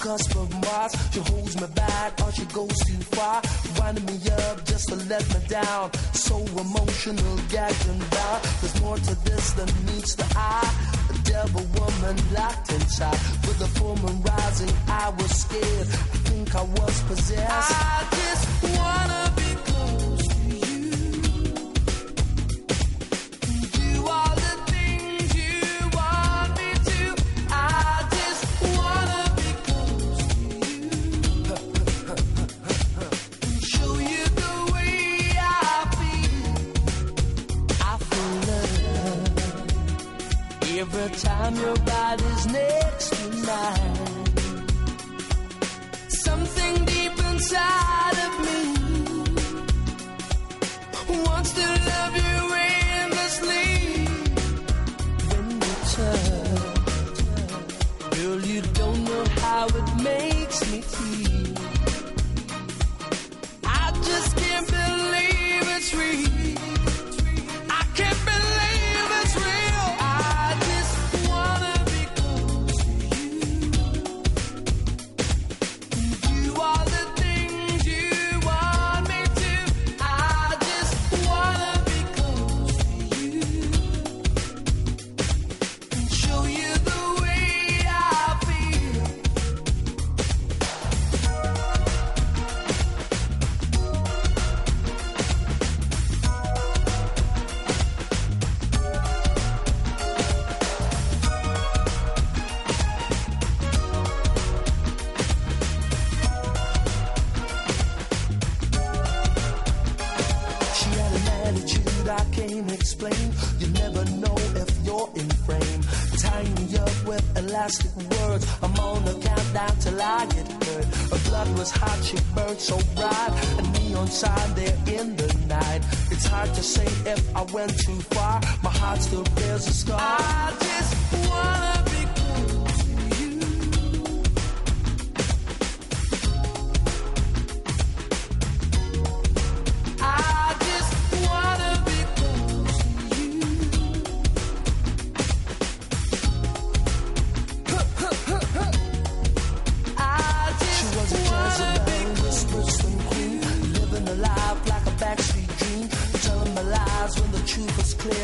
Cusp of Mars. She holds me back or she goes too far. Winding me up just to let me down. So emotional, gagged and bound. There's more to this than meets the eye. A devil woman locked inside. With the full moon rising, I was scared. I think I was possessed. I just wanna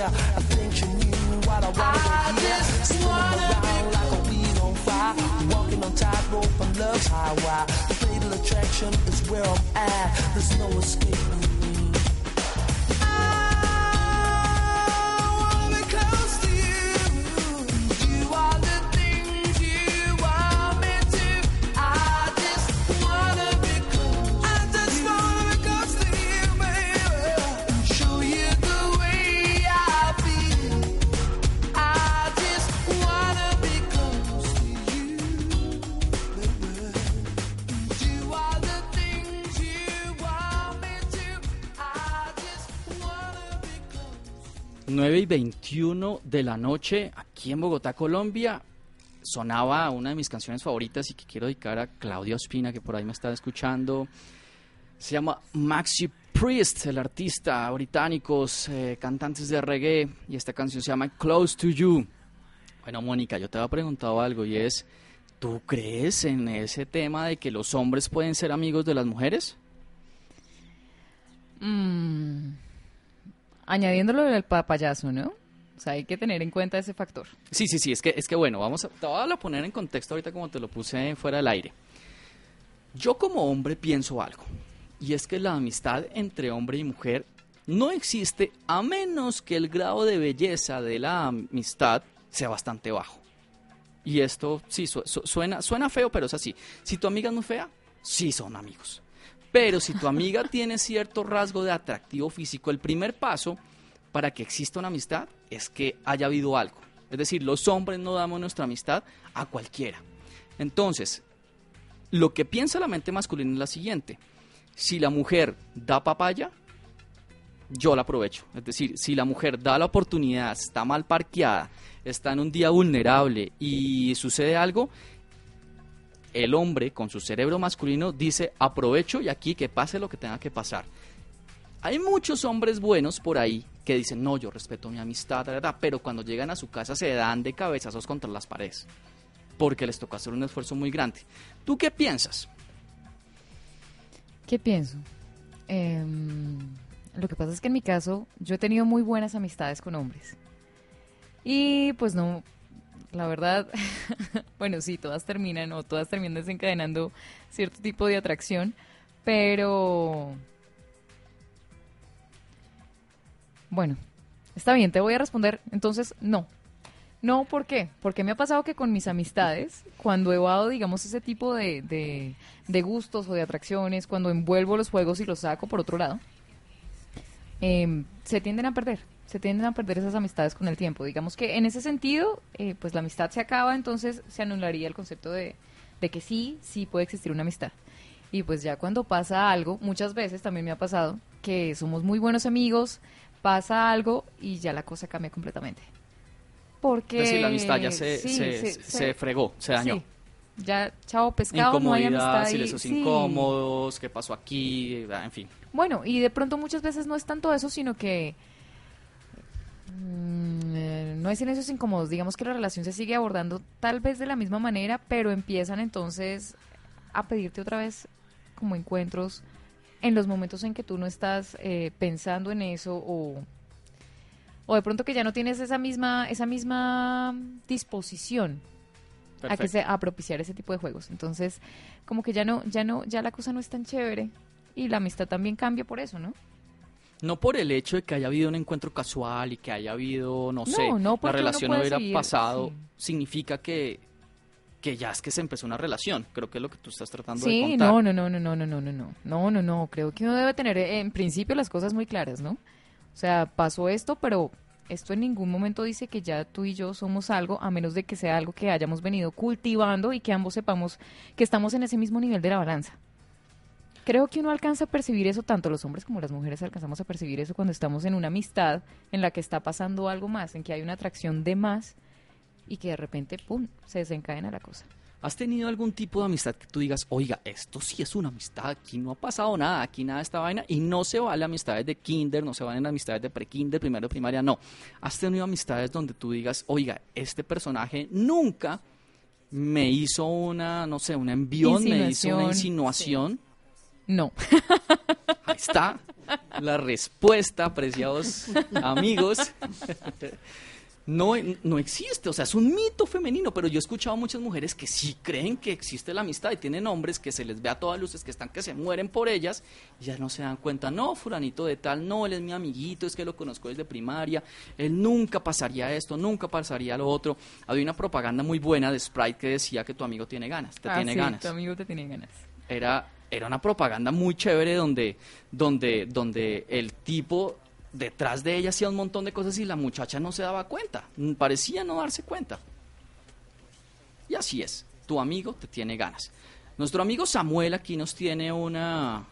clear. I think she knew what I wanted to hear. Spinning around like a weed on fire, walking on tightrope on love's highway. The fatal attraction is where I'm at. Y 21 de la noche, aquí en Bogotá, Colombia, sonaba una de mis canciones favoritas y que quiero dedicar a Claudia Ospina, que por ahí me está escuchando. Se llama Maxi Priest, el artista británicos, eh, cantantes de reggae, y esta canción se llama Close to You. Bueno, Mónica, yo te había preguntado algo y es, ¿tú crees en ese tema de que los hombres pueden ser amigos de las mujeres? Mm, añadiéndolo del papayazo, ¿no? O sea, hay que tener en cuenta ese factor. Sí, sí, sí, es que, es que bueno, vamos a, te voy a poner en contexto ahorita como te lo puse fuera del aire. Yo como hombre pienso algo, y es que la amistad entre hombre y mujer no existe a menos que el grado de belleza de la amistad sea bastante bajo. Y esto sí su- su- suena, suena feo, pero es así. Si tu amiga es muy fea, sí son amigos. Pero si tu amiga tiene cierto rasgo de atractivo físico, el primer paso para que exista una amistad es que haya habido algo. Es decir, los hombres no damos nuestra amistad a cualquiera. Entonces, lo que piensa la mente masculina es la siguiente. Si la mujer da papaya, yo la aprovecho. Es decir, si la mujer da la oportunidad, está mal parqueada, está en un día vulnerable y sucede algo, el hombre con su cerebro masculino dice aprovecho y aquí que pase lo que tenga que pasar. Hay muchos hombres buenos por ahí que dicen, no, yo respeto mi amistad, ¿verdad? pero cuando llegan a su casa se dan de cabezazos contra las paredes, porque les toca hacer un esfuerzo muy grande. ¿Tú qué piensas? ¿Qué pienso? Em, lo que pasa es que en mi caso yo he tenido muy buenas amistades con hombres. Y pues no, la verdad, bueno, sí, todas terminan o todas terminan desencadenando cierto tipo de atracción, pero Bueno, está bien, te voy a responder. Entonces, no. No, ¿por qué? Porque me ha pasado que con mis amistades, cuando he dado, digamos, ese tipo de, de, gustos o de atracciones, cuando envuelvo los juegos y los saco por otro lado, em, se tienden a perder. Se tienden a perder esas amistades con el tiempo. Digamos que en ese sentido, eh, pues la amistad se acaba, entonces se anularía el concepto de, de que sí, sí puede existir una amistad. Y pues ya cuando pasa algo, muchas veces también me ha pasado que somos muy buenos amigos, pasa algo y ya la cosa cambia completamente. Porque... Es decir, la amistad ya se, se, fregó, se dañó. Ya, chao, pescado, no hay amistad. Silencios incómodos, qué pasó aquí, en fin. Bueno, y de pronto muchas veces no es tanto eso, sino que no hay silencios incómodos. Digamos que la relación se sigue abordando tal vez de la misma manera, pero empiezan entonces a pedirte otra vez como encuentros en los momentos en que tú no estás eh, pensando en eso o, o de pronto que ya no tienes esa misma, esa misma disposición a que se, a propiciar ese tipo de juegos. Entonces, como que ya no, ya no, ya la cosa no es tan chévere y la amistad también cambia por eso, ¿no? No por el hecho de que haya habido un encuentro casual y que haya habido, no, sé, la relación no hubiera pasado, significa que que ya es que se empezó una relación. Creo que es lo que tú estás tratando de contar. no, no, no, no, no, no, no, no, no, no, no, no. Creo que uno debe tener en principio las cosas muy claras, ¿no? O sea, pasó esto, pero esto en ningún momento dice que ya tú y yo somos algo, a menos de que sea algo que hayamos venido cultivando y que ambos sepamos que estamos en ese mismo nivel de la balanza. Creo que uno alcanza a percibir eso, tanto los hombres como las mujeres alcanzamos a percibir eso cuando estamos en una amistad en la que está pasando algo más, en que hay una atracción de más y que de repente, ¡pum!, se desencadena la cosa. ¿Has tenido algún tipo de amistad que tú digas, oiga, esto sí es una amistad, aquí no ha pasado nada, aquí nada de esta vaina, y no se vale amistades de kinder, no se valen amistades de pre-kinder, primero primaria, no. ¿Has tenido amistades donde tú digas, oiga, este personaje nunca me hizo una, no sé, un envión, me hizo una insinuación? No. Ahí está la respuesta, apreciados amigos. no, no existe, o sea, es un mito femenino, pero yo he escuchado a muchas mujeres que sí creen que existe la amistad y tienen hombres que se les ve a todas luces que están que se mueren por ellas y ya no se dan cuenta, no, fulanito de tal, no, él es mi amiguito, es que lo conozco desde primaria, él nunca pasaría esto, nunca pasaría lo otro. Había una propaganda muy buena de Sprite que decía que tu amigo tiene ganas, te ah, tiene ganas. Tu amigo te tiene ganas. Era era una propaganda muy chévere donde, donde, donde el tipo detrás de ella hacía un montón de cosas y la muchacha no se daba cuenta, parecía no darse cuenta. Y así es, tu amigo te tiene ganas. Nuestro amigo Samuel aquí nos tiene una,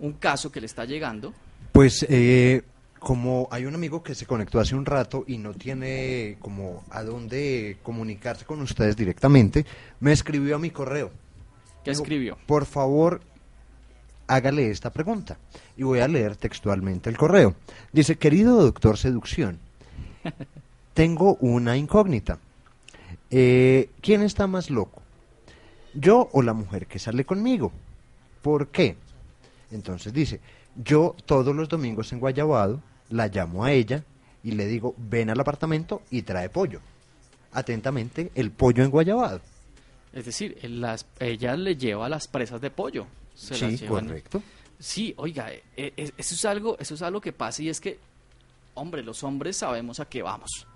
un caso que le está llegando. Pues eh, como hay un amigo que se conectó hace un rato y no tiene como a dónde comunicarse con ustedes directamente, me escribió a mi correo. ¿Qué escribió? Por favor, hágale esta pregunta. Y voy a leer textualmente el correo. Dice, querido doctor Seducción, tengo una incógnita. Eh, ¿Quién está más loco? ¿Yo o la mujer que sale conmigo? ¿Por qué? Entonces dice, yo todos los domingos en Guayabado la llamo a ella y le digo, ven al apartamento y trae pollo. Atentamente, el pollo en Guayabado. Es decir, ella le lleva las presas de pollo sí, correcto. Sí, oiga, eh, eh, eso es algo, eso es algo que pasa y es que, hombre, los hombres sabemos a qué vamos.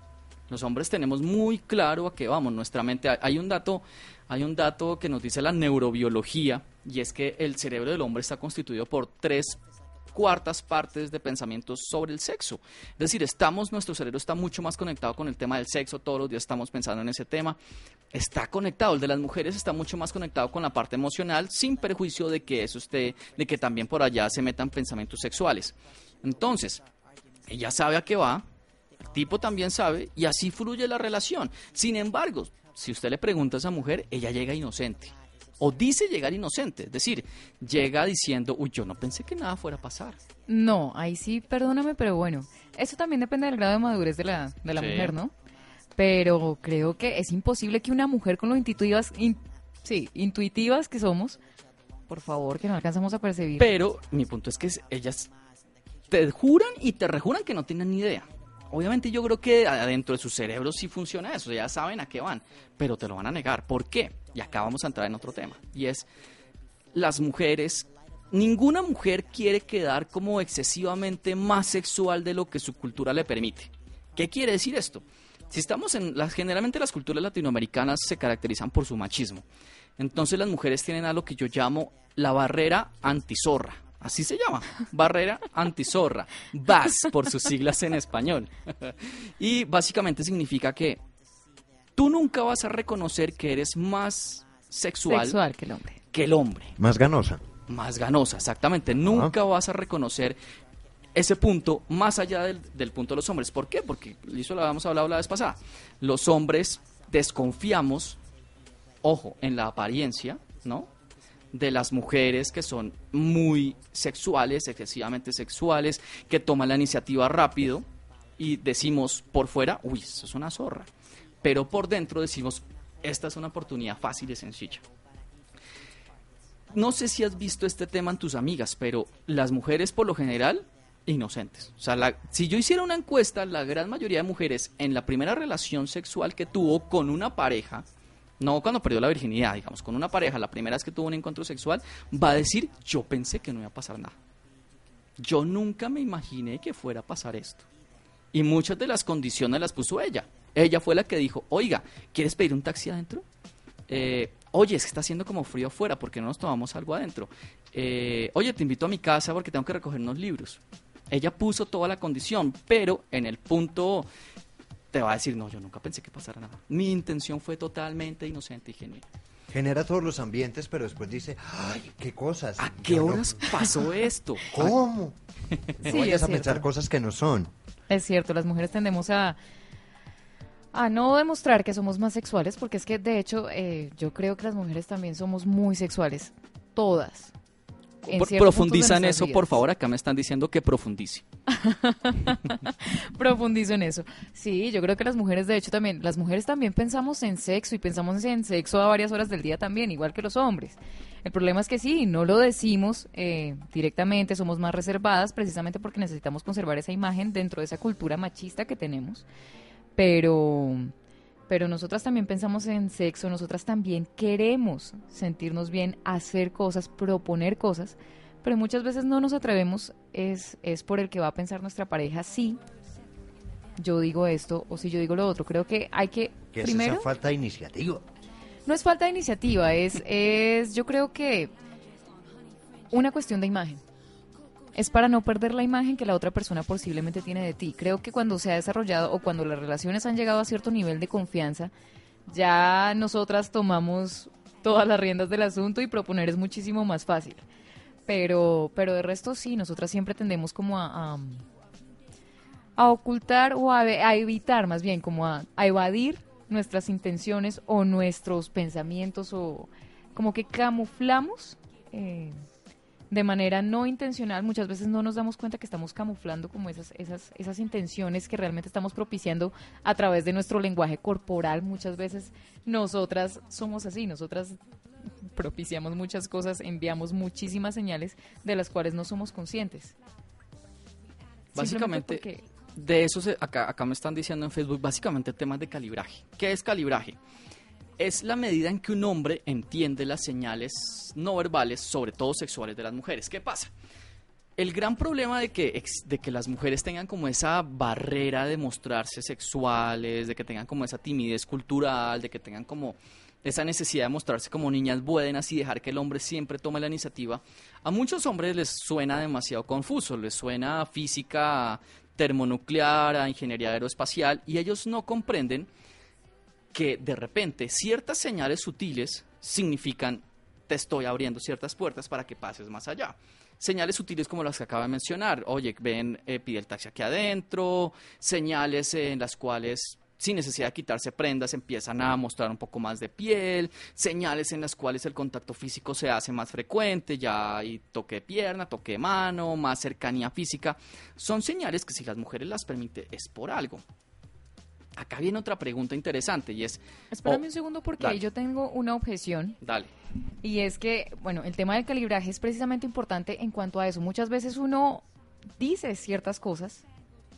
Los hombres tenemos muy claro a qué vamos. Nuestra mente, hay un dato, hay un dato que nos dice la neurobiología y es que el cerebro del hombre está constituido por tres cuartas partes de pensamientos sobre el sexo. Es decir, estamos, nuestro cerebro está mucho más conectado con el tema del sexo, todos los días estamos pensando en ese tema. Está conectado, el de las mujeres está mucho más conectado con la parte emocional, sin perjuicio de que eso esté, de que también por allá se metan pensamientos sexuales. Entonces, ella sabe a qué va, el tipo también sabe, y así fluye la relación. Sin embargo, si usted le pregunta a esa mujer, ella llega inocente o dice llegar inocente, es decir, llega diciendo, uy, yo no pensé que nada fuera a pasar. No, ahí sí, perdóname, pero bueno, eso también depende del grado de madurez de la, de la Sí. mujer, ¿no? Pero creo que es imposible que una mujer con lo intuitivas, in- sí, intuitivas que somos, por favor, que no alcanzamos a percibir. Pero mi punto es que ellas te juran y te rejuran que no tienen ni idea. Obviamente yo creo que adentro de su cerebro sí funciona eso, ya saben a qué van, pero te lo van a negar. ¿Por qué? Y acá vamos a entrar en otro tema, y es las mujeres, ninguna mujer quiere quedar como excesivamente más sexual de lo que su cultura le permite. ¿Qué quiere decir esto? Si estamos en las generalmente las culturas latinoamericanas se caracterizan por su machismo. Entonces las mujeres tienen algo que yo llamo la barrera antizorra. Así se llama, barrera antizorra, BAS por sus siglas en español. y básicamente significa que tú nunca vas a reconocer que eres más sexual, Sexual que el hombre. que el hombre Más ganosa. más ganosa, exactamente. Nunca vas a reconocer ese punto más allá del, del punto de los hombres. ¿Por qué? Porque eso lo habíamos hablado la vez pasada. Los hombres desconfiamos, ojo, en la apariencia, ¿no? De las mujeres que son muy sexuales, excesivamente sexuales, que toman la iniciativa rápido y decimos por fuera, uy, eso es una zorra. Pero por dentro decimos, esta es una oportunidad fácil y sencilla. No sé si has visto este tema en tus amigas, pero las mujeres por lo general inocentes. O sea, la- si yo hiciera una encuesta, la gran mayoría de mujeres en la primera relación sexual que tuvo con una pareja, no cuando perdió la virginidad, digamos, con una pareja, la primera vez que tuvo un encuentro sexual, va a decir, yo pensé que no iba a pasar nada. Yo nunca me imaginé que fuera a pasar esto. Y muchas de las condiciones las puso ella. Ella fue la que dijo, oiga, ¿quieres pedir un taxi adentro? Eh, oye, es que está haciendo como frío afuera, ¿por qué no nos tomamos algo adentro? Eh, oye, te invito a mi casa porque tengo que recoger unos libros. Ella puso toda la condición, pero en el punto te va a decir, no, yo nunca pensé que pasara nada. Mi intención fue totalmente inocente y genuina. Genera todos los ambientes, pero después dice, ay, qué cosas. ¿A qué Yo no- horas pasó esto? ¿Cómo? No Sí, vayas a pensar cosas que no son. Es cierto, las mujeres tendemos a, a no demostrar que somos más sexuales, porque es que de hecho eh, yo creo que las mujeres también somos muy sexuales, todas. En Por- ciertos puntos profundiza de en eso, por favor. Acá me están diciendo que profundice. Profundizo en eso. Sí, yo creo que las mujeres, de hecho, también, las mujeres también pensamos en sexo y pensamos en sexo a varias horas del día también, igual que los hombres. El problema es que sí, no lo decimos eh, directamente, somos más reservadas precisamente porque necesitamos conservar esa imagen dentro de esa cultura machista que tenemos. Pero, pero nosotras también pensamos en sexo, nosotras también queremos sentirnos bien, hacer cosas, proponer cosas, pero muchas veces no nos atrevemos, es, es por el que va a pensar nuestra pareja, sí, yo digo esto o si yo digo lo otro. Creo que hay que, es primero, esa falta de iniciativa. no es falta de iniciativa, es, es yo creo que una cuestión de imagen. Es para no perder la imagen que la otra persona posiblemente tiene de ti. Creo que cuando se ha desarrollado o cuando las relaciones han llegado a cierto nivel de confianza, ya nosotras tomamos todas las riendas del asunto y proponer es muchísimo más fácil. Pero, pero de resto sí, nosotras siempre tendemos como a, a, ocultar o a, a evitar más bien, como a, a evadir nuestras intenciones o nuestros pensamientos o como que camuflamos eh, de manera no intencional. Muchas veces no nos damos cuenta que estamos camuflando como esas, esas, esas intenciones que realmente estamos propiciando a través de nuestro lenguaje corporal. Muchas veces nosotras somos así, nosotras propiciamos muchas cosas, enviamos muchísimas señales de las cuales no somos conscientes. Básicamente, de eso se- acá, acá me están diciendo en Facebook, básicamente temas de calibraje. ¿Qué es calibraje? Es la medida en que un hombre entiende las señales no verbales, sobre todo sexuales, de las mujeres. ¿Qué pasa? El gran problema de que, de que las mujeres tengan como esa barrera de mostrarse sexuales, de que tengan como esa timidez cultural, de que tengan como esa necesidad de mostrarse como niñas buenas y dejar que el hombre siempre tome la iniciativa, a muchos hombres les suena demasiado confuso, les suena a física termonuclear, a ingeniería aeroespacial, y ellos no comprenden que de repente ciertas señales sutiles significan te estoy abriendo ciertas puertas para que pases más allá. Señales sutiles como las que acaba de mencionar, oye, ven, eh, pide el taxi aquí adentro, señales en las cuales sin necesidad de quitarse prendas, empiezan a mostrar un poco más de piel, señales en las cuales el contacto físico se hace más frecuente, ya hay toque de pierna, toque de mano, más cercanía física. Son señales que si las mujeres las permite es por algo. Acá viene otra pregunta interesante y es... Espérame oh, un segundo porque dale. ahí yo tengo una objeción Dale. y es que, bueno, el tema del calibraje es precisamente importante en cuanto a eso. Muchas veces uno dice ciertas cosas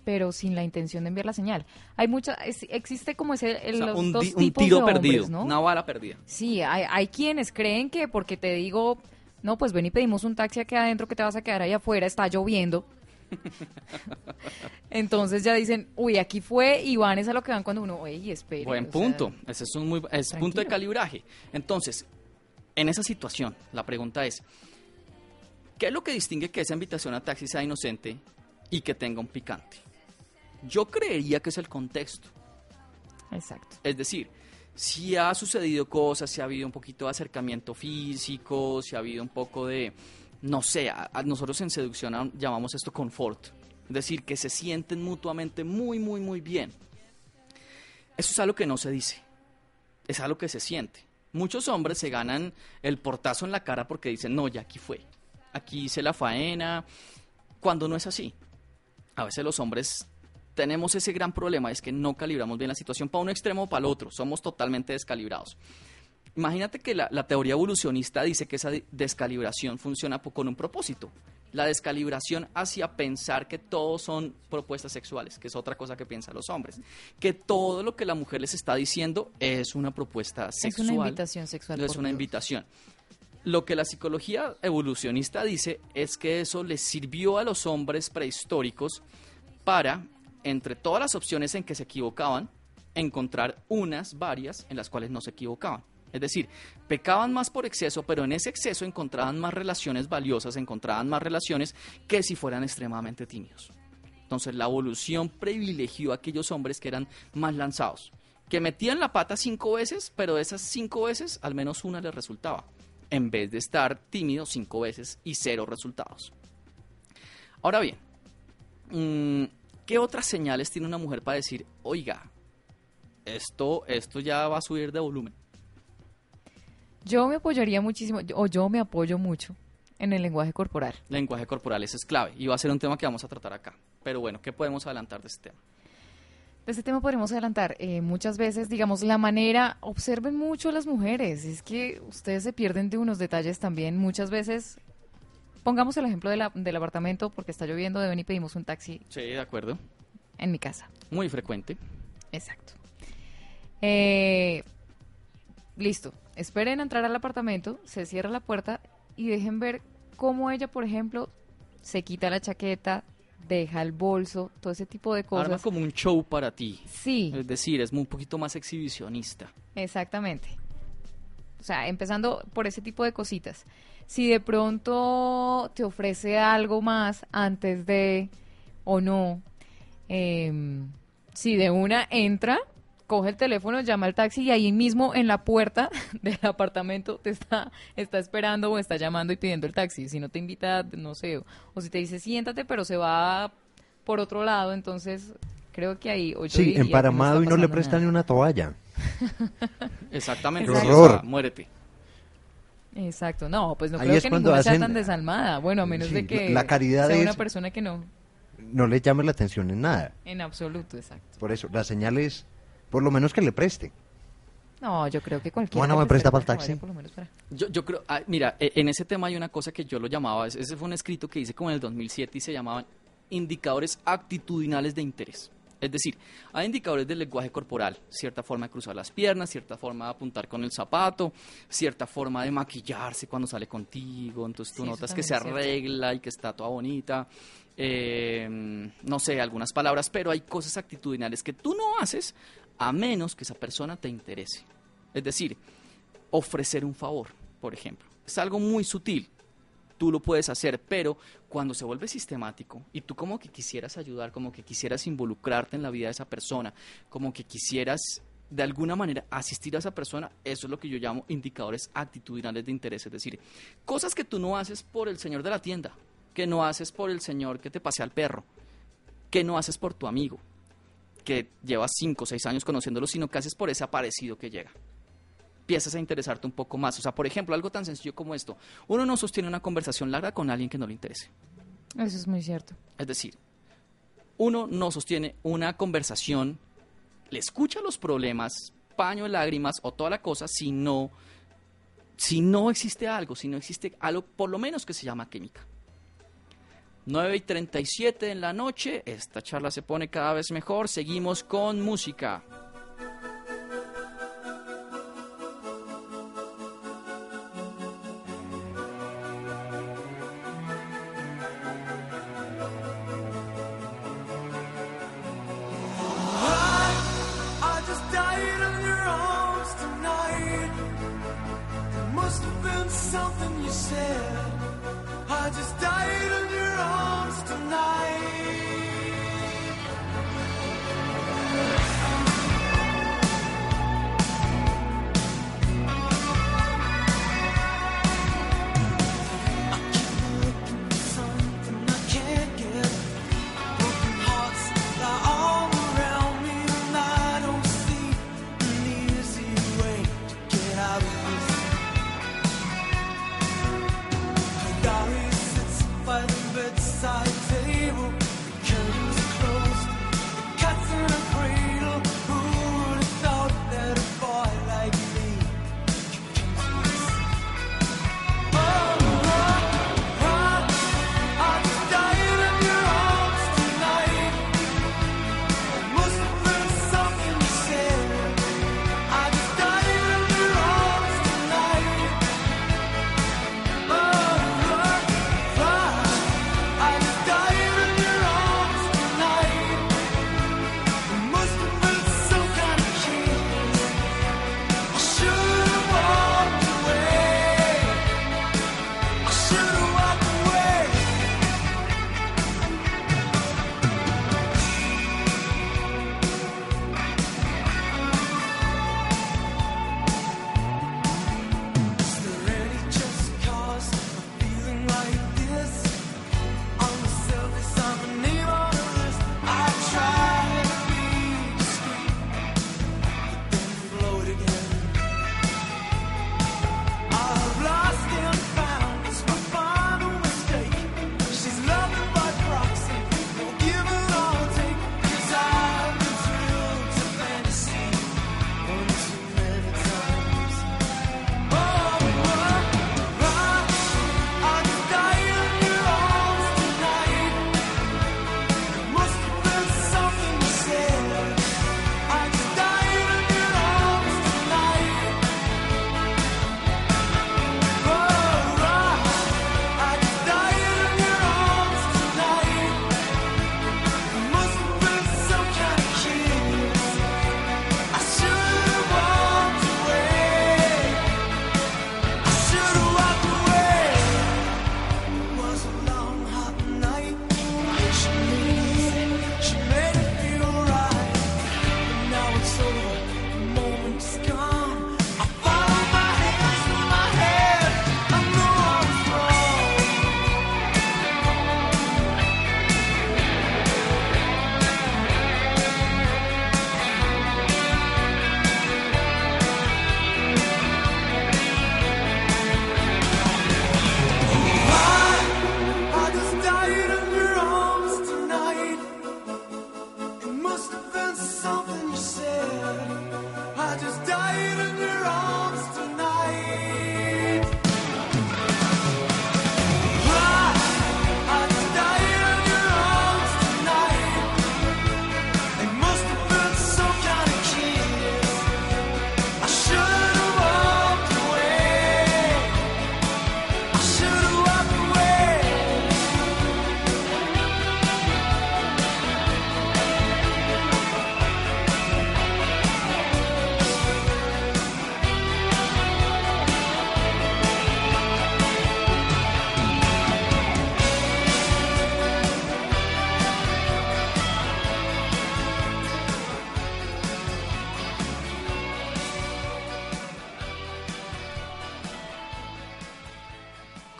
pero sin la intención de enviar la señal. Hay mucha, es- existe como ese, el- O sea, los un, dos di- un tipos tiro de hombres, perdido, ¿no? una bala perdida. Sí, hay, hay quienes creen que porque te digo, no, pues ven y pedimos un taxi aquí adentro que te vas a quedar ahí afuera, está lloviendo. Entonces ya dicen, uy, aquí fue y van es a lo que van cuando uno, oye, espere. Buen sea, punto. Ese es un muy es punto de calibraje. Entonces, en esa situación, la pregunta es: ¿qué es lo que distingue que esa invitación a taxi sea inocente y que tenga un picante? Yo creería que es el contexto. Exacto. Es decir, si ha sucedido cosas, si ha habido un poquito de acercamiento físico, si ha habido un poco de, no sé, a, nosotros en seducción llamamos esto confort. Es decir, que se sienten mutuamente muy, muy, muy bien. Eso es algo que no se dice. Es algo que se siente. Muchos hombres se ganan el portazo en la cara porque dicen, no, ya aquí fue. Aquí hice la faena. Cuando no es así. A veces los hombres tenemos ese gran problema, es que no calibramos bien la situación para un extremo o para el otro, somos totalmente descalibrados. Imagínate que la, la teoría evolucionista dice que esa de- descalibración funciona con un propósito. La descalibración hacia pensar que todos son propuestas sexuales, que es otra cosa que piensan los hombres. Que todo lo que la mujer les está diciendo es una propuesta Es sexual. una invitación sexual. Es una Dios. invitación. Lo que la psicología evolucionista dice es que eso les sirvió a los hombres prehistóricos para, entre todas las opciones en que se equivocaban, encontrar unas varias en las cuales no se equivocaban. Es decir, pecaban más por exceso, pero en ese exceso encontraban más relaciones valiosas, encontraban más relaciones que si fueran extremadamente tímidos. Entonces la evolución privilegió a aquellos hombres que eran más lanzados, que metían la pata cinco veces, pero de esas cinco veces al menos una les resultaba, en vez de estar tímido cinco veces y cero resultados. Ahora bien, mm, ¿qué otras señales tiene una mujer para decir, oiga, esto, esto ya va a subir de volumen? Yo me apoyaría muchísimo, o yo me apoyo mucho en el lenguaje corporal. Lenguaje corporal, ese es clave y va a ser un tema que vamos a tratar acá. Pero bueno, ¿qué podemos adelantar de este tema? De este tema podremos adelantar eh, muchas veces, digamos, la manera, observen mucho a las mujeres, es que ustedes se pierden de unos detalles también. Muchas veces, pongamos el ejemplo de la- del apartamento, porque está lloviendo, deben y pedimos un taxi Sí, de acuerdo. en mi casa. Muy frecuente. Exacto. Eh, listo. Esperen a entrar al apartamento, se cierra la puerta y dejen ver cómo ella, por ejemplo, se quita la chaqueta, deja el bolso, todo ese tipo de Arma cosas. como un show para ti. Sí, Es decir, es un poquito más exhibicionista. exactamente. O sea, empezando por ese tipo de cositas. Si de pronto te ofrece algo más antes de o no, em, si de una entra, coge el teléfono, llama al taxi y ahí mismo en la puerta del apartamento te está, está esperando o está llamando y pidiendo el taxi. Si no te invita, no sé, o, o si te dice siéntate, pero se va por otro lado, entonces creo que ahí... o yo Sí, emparamado y no le prestan ni una toalla. Exactamente. ¡Qué horror! o sea, muérete. Exacto, no, pues no Ahí creo es que cuando ninguna sea tan desalmada. Bueno, a menos Sí, de que la caridad sea es- una persona que no, No le llame la atención en nada. en absoluto, exacto. Por eso, la señal es, por lo menos que le preste. No, yo creo que cualquiera. Bueno, ¿me presta para el taxi? por lo menos para- Yo, yo creo, ah, mira, e- en ese tema hay una cosa que yo lo llamaba, ese fue un escrito que hice como en el 2007 y se llamaban indicadores actitudinales de interés. Es decir, hay indicadores del lenguaje corporal, cierta forma de cruzar las piernas, cierta forma de apuntar con el zapato, cierta forma de maquillarse cuando sale contigo, entonces tú Sí, notas que se arregla y que está toda bonita, eh, no sé, algunas palabras, pero hay cosas actitudinales que tú no haces a menos que esa persona te interese. Es decir, ofrecer un favor, por ejemplo. Es algo muy sutil, tú lo puedes hacer, pero cuando se vuelve sistemático y tú como que quisieras ayudar, como que quisieras involucrarte en la vida de esa persona, como que quisieras de alguna manera asistir a esa persona, eso es lo que yo llamo indicadores actitudinales de interés, es decir, cosas que tú no haces por el señor de la tienda, que no haces por el señor que te pasea al perro, que no haces por tu amigo, que llevas cinco o seis años conociéndolo, sino que haces por ese aparecido que llega. Empiezas a interesarte un poco más. O sea, por ejemplo, algo tan sencillo como esto. Uno no sostiene una conversación larga con alguien que no le interese. Eso es muy cierto. Es decir, uno no sostiene una conversación, le escucha los problemas, paño de lágrimas o toda la cosa si no, si no existe algo, si no existe algo por lo menos que se llama química. 9 y 37 en la noche, esta charla se pone cada vez mejor, seguimos con música. Must have been something you said. I just died in your arms tonight.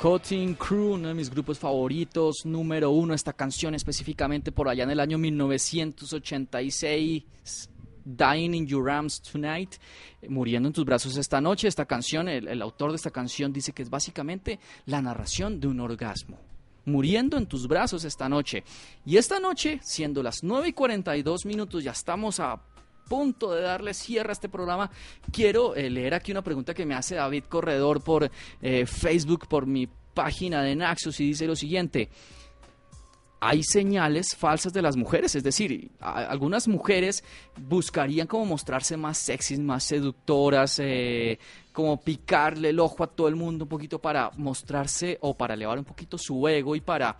Cutting Crew, uno de mis grupos favoritos, número uno, esta canción específicamente por allá en el año 1986, Dying in Your Arms Tonight, muriendo en tus brazos esta noche. Esta canción, el, el autor de esta canción dice que es básicamente la narración de un orgasmo. Muriendo en tus brazos esta noche. Y esta noche, siendo las 9 y 42 minutos, ya estamos a punto de darle cierre a este programa, quiero eh, leer aquí una pregunta que me hace David Corredor por eh, Facebook, por mi página de Naxos, y dice lo siguiente. Hay señales falsas de las mujeres, es decir, algunas mujeres buscarían como mostrarse más sexys, más seductoras, eh, como picarle el ojo a todo el mundo un poquito para mostrarse o para elevar un poquito su ego y para,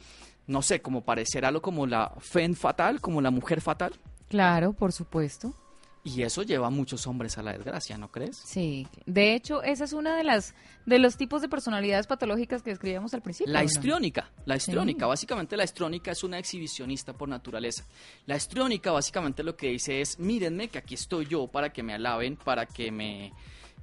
no sé, como parecer algo como la fen fatal, como la mujer fatal. Claro, por supuesto. Y eso lleva a muchos hombres a la desgracia, ¿no crees? Sí. De hecho, esa es una de las de los tipos de personalidades patológicas que describíamos al principio. La ¿no? histriónica, la histriónica, Sí. básicamente la histriónica es una exhibicionista por naturaleza. La histriónica básicamente lo que dice es, mírenme que aquí estoy yo para que me alaben, para que me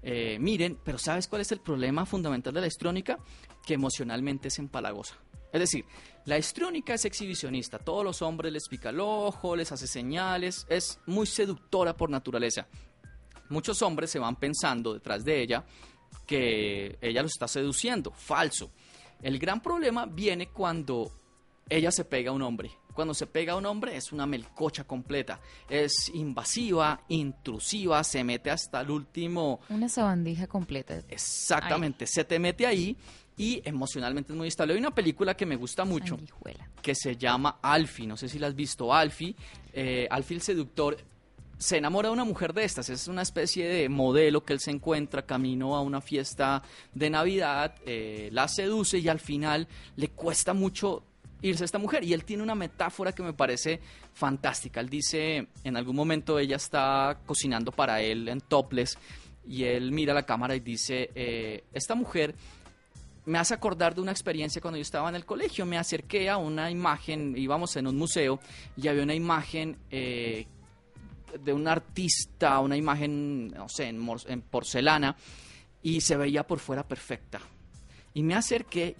eh, miren, pero ¿sabes cuál es el problema fundamental de la histriónica? Que emocionalmente es empalagosa. Es decir, la histriónica es exhibicionista, todos los hombres les pica el ojo, les hace señales, es muy seductora por naturaleza. Muchos hombres se van pensando detrás de ella que ella los está seduciendo. Falso. El gran problema viene cuando ella se pega a un hombre. Cuando se pega a un hombre es una melcocha completa. Es invasiva, intrusiva, se mete hasta el último. Una sabandija completa. Exactamente, se te mete ahí y emocionalmente es muy estable. Hay una película que me gusta mucho Sanguijuela. que se llama Alfie. No sé si la has visto, Alfie. Eh, Alfie el seductor se enamora de una mujer de estas. Es una especie de modelo que él se encuentra camino a una fiesta de Navidad. eh, la seduce y al final le cuesta mucho irse a esta mujer. Y él tiene una metáfora que me parece fantástica. Él dice, en algún momento ella está cocinando para él en topless y él mira la cámara y dice, eh, esta mujer me hace acordar de una experiencia cuando yo estaba en el colegio. Me acerqué a una imagen, íbamos en un museo y había una imagen eh, de un artista, una imagen, no sé, en, porcelana y se veía por fuera perfecta. Y me acerqué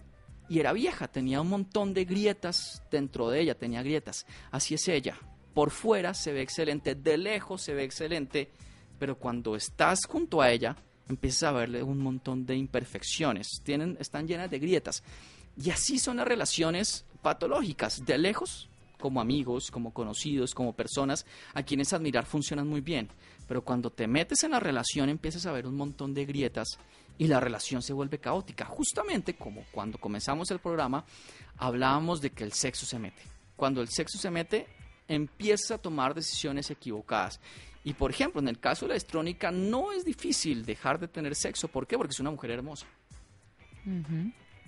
y era vieja, tenía un montón de grietas dentro de ella, tenía grietas. Así es ella. Por fuera se ve excelente, de lejos se ve excelente, pero cuando estás junto a ella, empiezas a verle un montón de imperfecciones. Tienen, están llenas de grietas. Y así son las relaciones patológicas. De lejos, como amigos, como conocidos, como personas a quienes admirar funcionan muy bien. Pero cuando te metes en la relación empiezas a ver un montón de grietas y la relación se vuelve caótica. Justamente como cuando comenzamos el programa hablábamos de que el sexo se mete. Cuando el sexo se mete, empiezas a tomar decisiones equivocadas. Y por ejemplo, en el caso de la estrónica no es difícil dejar de tener sexo. ¿Por qué? Porque es una mujer hermosa.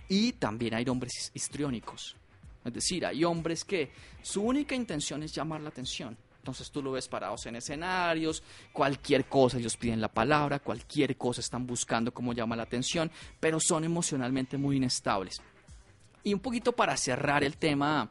Y también hay hombres histriónicos. Es decir, hay hombres que su única intención es llamar la atención. Entonces tú lo ves parados en escenarios, cualquier cosa ellos piden la palabra, cualquier cosa están buscando cómo llama la atención, pero son emocionalmente muy inestables. Y un poquito para cerrar el tema,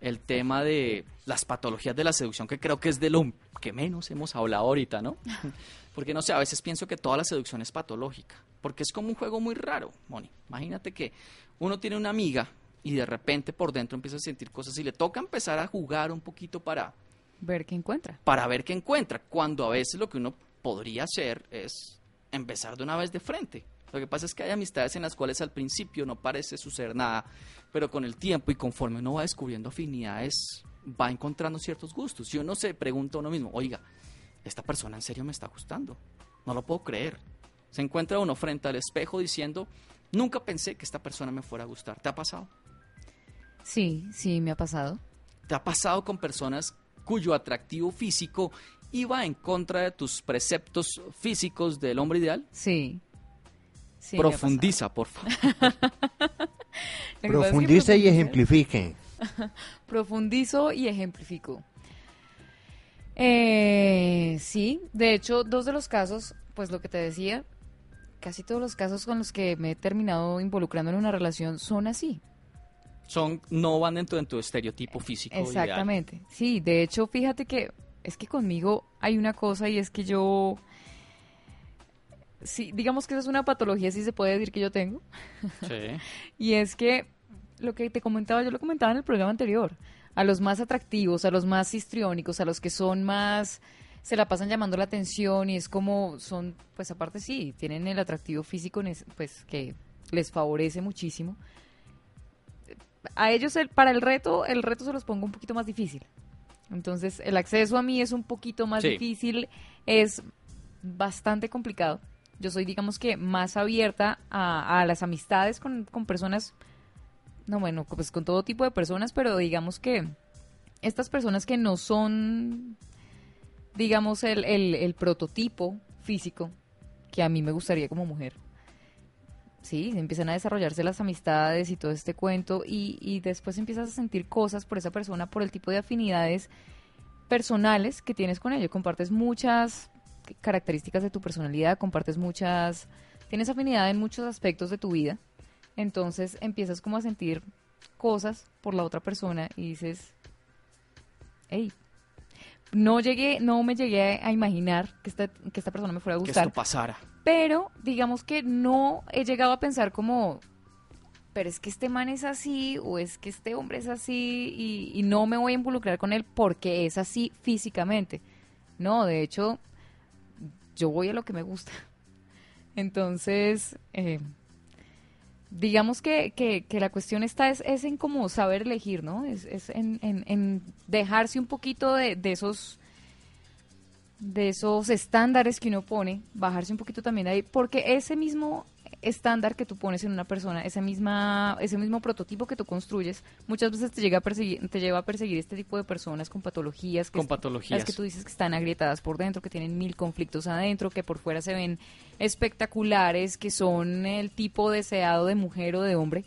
el tema de las patologías de la seducción, que creo que es de lo que menos hemos hablado ahorita, ¿no? Porque no sé, a veces pienso que toda la seducción es patológica, porque es como un juego muy raro, Moni. Imagínate que uno tiene una amiga y de repente por dentro empieza a sentir cosas y le toca empezar a jugar un poquito para, Ver qué encuentra. para ver qué encuentra, cuando a veces lo que uno podría hacer es empezar de una vez de frente. Lo que pasa es que hay amistades en las cuales al principio no parece suceder nada, pero con el tiempo y conforme uno va descubriendo afinidades, va encontrando ciertos gustos. Y uno se pregunta a uno mismo, oiga, esta persona en serio me está gustando, no lo puedo creer. Se encuentra uno frente al espejo diciendo, nunca pensé que esta persona me fuera a gustar. ¿Te ha pasado? Sí, sí, me ha pasado. ¿Te ha pasado con personas cuyo atractivo físico iba en contra de tus preceptos físicos del hombre ideal? Sí. Sí, Profundiza, por favor. es que Profundice y ejemplifique. Profundizo y ejemplifico. Eh, sí, de hecho, dos de los casos, pues lo que te decía, casi todos los casos con los que me he terminado involucrando en una relación son así. Son, no van dentro de tu estereotipo físico ideal. Exactamente. Sí, de hecho, fíjate que es que conmigo hay una cosa y es que yo sí, digamos que esa es una patología, sí se puede decir que yo tengo. Sí. Y es que lo que te comentaba, yo lo comentaba en el programa anterior, a los más atractivos, a los más histriónicos, a los que son más, se la pasan llamando la atención y es como son, pues aparte sí, tienen el atractivo físico, pues que les favorece muchísimo. A ellos, el, para el reto, el reto se los pongo un poquito más difícil. Entonces, el acceso a mí es un poquito más Sí. difícil, es bastante complicado. Yo soy, digamos que, más abierta a, las amistades con, con personas, no, bueno, pues con todo tipo de personas, pero digamos que estas personas que no son, digamos, el, el, prototipo físico que a mí me gustaría como mujer. Sí, empiezan a desarrollarse las amistades y todo este cuento y, y después empiezas a sentir cosas por esa persona, por el tipo de afinidades personales que tienes con ella. Compartes muchas características de tu personalidad, compartes muchas, tienes afinidad en muchos aspectos de tu vida. Entonces empiezas como a sentir cosas por la otra persona y dices, hey, no llegué, no me llegué a imaginar que esta, que esta persona me fuera a Que gustar esto pasara. pero digamos que no he llegado a pensar como, pero es que este man es así o es que este hombre es así y, y no me voy a involucrar con él porque es así físicamente. No, de hecho, yo voy a lo que me gusta. Entonces, eh, digamos que, que, la cuestión está es, es en como saber elegir, ¿no? Es, es en, en, en dejarse un poquito de, de esos de esos estándares que uno pone, bajarse un poquito también ahí, porque ese mismo estándar que tú pones en una persona, esa misma, ese mismo prototipo que tú construyes, muchas veces te llega a perseguir, te lleva a perseguir este tipo de personas con patologías, que Con es- patologías. las que tú dices que están agrietadas por dentro, que tienen mil conflictos adentro, que por fuera se ven espectaculares, que son el tipo deseado de mujer o de hombre,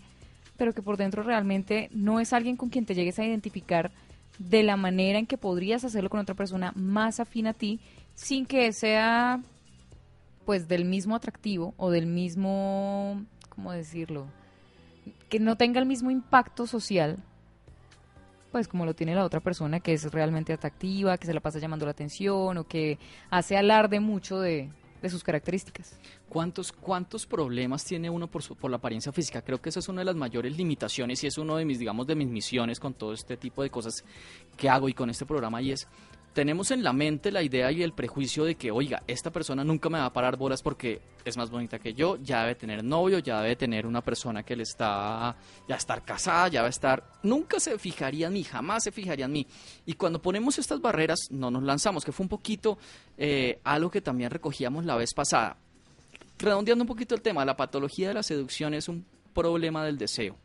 pero que por dentro realmente no es alguien con quien te llegues a identificar de la manera en que podrías hacerlo con otra persona más afín a ti, sin que sea pues del mismo atractivo o del mismo, ¿cómo decirlo? Que no tenga el mismo impacto social, pues como lo tiene la otra persona que es realmente atractiva, que se la pasa llamando la atención o que hace alarde mucho de, de sus características. ¿Cuántos, ¿Cuántos problemas tiene uno por, su- por la apariencia física? Creo que esa es una de las mayores limitaciones y es uno de mis, digamos, de mis misiones con todo este tipo de cosas que hago y con este programa y es, tenemos en la mente la idea y el prejuicio de que, oiga, esta persona nunca me va a parar bolas porque es más bonita que yo, ya debe tener novio, ya debe tener una persona que le está, ya estar casada, ya va a estar, nunca se fijaría en mí, jamás se fijaría en mí. Y cuando ponemos estas barreras, no nos lanzamos, que fue un poquito eh, algo que también recogíamos la vez pasada redondeando un poquito el tema, la patología de la seducción es un problema del deseo.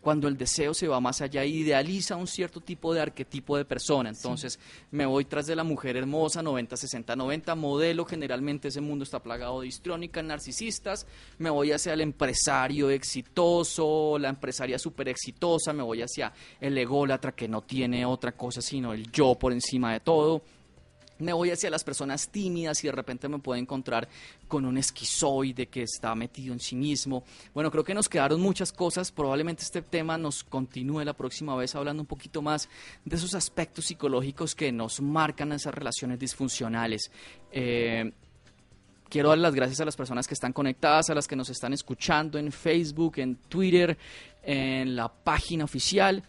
Cuando el deseo se va más allá e idealiza un cierto tipo de arquetipo de persona. Entonces, me voy tras de la mujer hermosa, 90, 60, 90, modelo. Generalmente ese mundo está plagado de histrónicas, narcisistas. Me voy hacia el empresario exitoso, la empresaria súper exitosa. Me voy hacia el ególatra que no tiene otra cosa sino el yo por encima de todo me voy hacia las personas tímidas y de repente me puedo encontrar con un esquizoide que está metido en sí mismo. Bueno, creo que nos quedaron muchas cosas. Probablemente este tema nos continúe la próxima vez hablando un poquito más de esos aspectos psicológicos que nos marcan esas relaciones disfuncionales. Eh, Quiero dar las gracias a las personas que están conectadas, a las que nos están escuchando en Facebook, en Twitter, en la página oficial.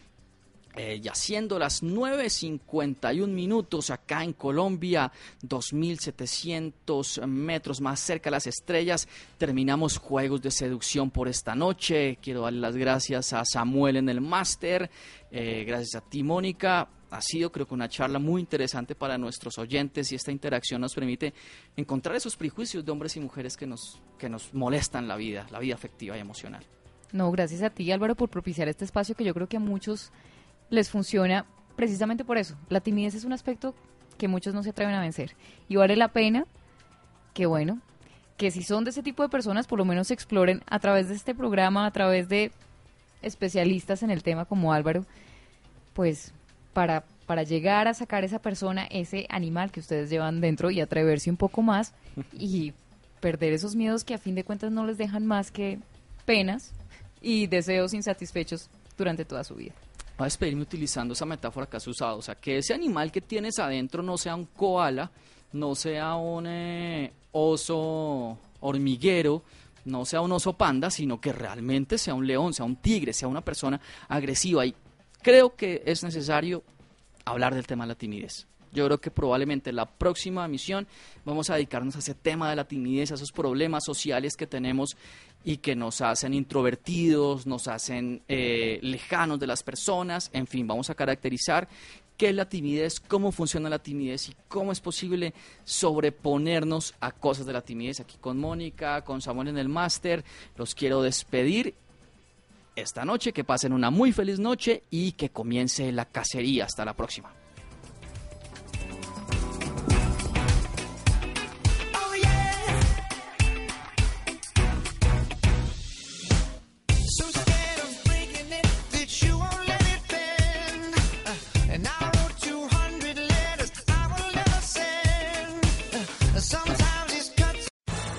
Eh, ya siendo las 9.51 minutos acá en Colombia, 2.700 metros más cerca de las estrellas, terminamos Juegos de Seducción por esta noche. Quiero darle las gracias a Samuel en el máster, eh, gracias a ti Mónica. Ha sido creo que una charla muy interesante para nuestros oyentes y esta interacción nos permite encontrar esos prejuicios de hombres y mujeres que nos, que nos molestan la vida, la vida afectiva y emocional. No, gracias a ti Álvaro por propiciar este espacio que yo creo que a muchos les funciona precisamente por eso. La timidez es un aspecto que muchos no se atreven a vencer y vale la pena que bueno, que si son de ese tipo de personas por lo menos exploren a través de este programa, a través de especialistas en el tema como Álvaro, pues para para llegar a sacar esa persona, ese animal que ustedes llevan dentro y atreverse un poco más y perder esos miedos que a fin de cuentas no les dejan más que penas y deseos insatisfechos durante toda su vida. Voy a despedirme utilizando esa metáfora que has usado. O sea, que ese animal que tienes adentro no sea un koala, no sea un eh, oso hormiguero, no sea un oso panda, sino que realmente sea un león, sea un tigre, sea una persona agresiva. Y creo que es necesario hablar del tema de la timidez. Yo creo que probablemente la próxima misión vamos a dedicarnos a ese tema de la timidez, a esos problemas sociales que tenemos y que nos hacen introvertidos, nos hacen eh, lejanos de las personas. En fin, vamos a caracterizar qué es la timidez, cómo funciona la timidez y cómo es posible sobreponernos a cosas de la timidez. Aquí con Mónica, con Samuel en el máster, los quiero despedir esta noche, que pasen una muy feliz noche y que comience la cacería. Hasta la próxima.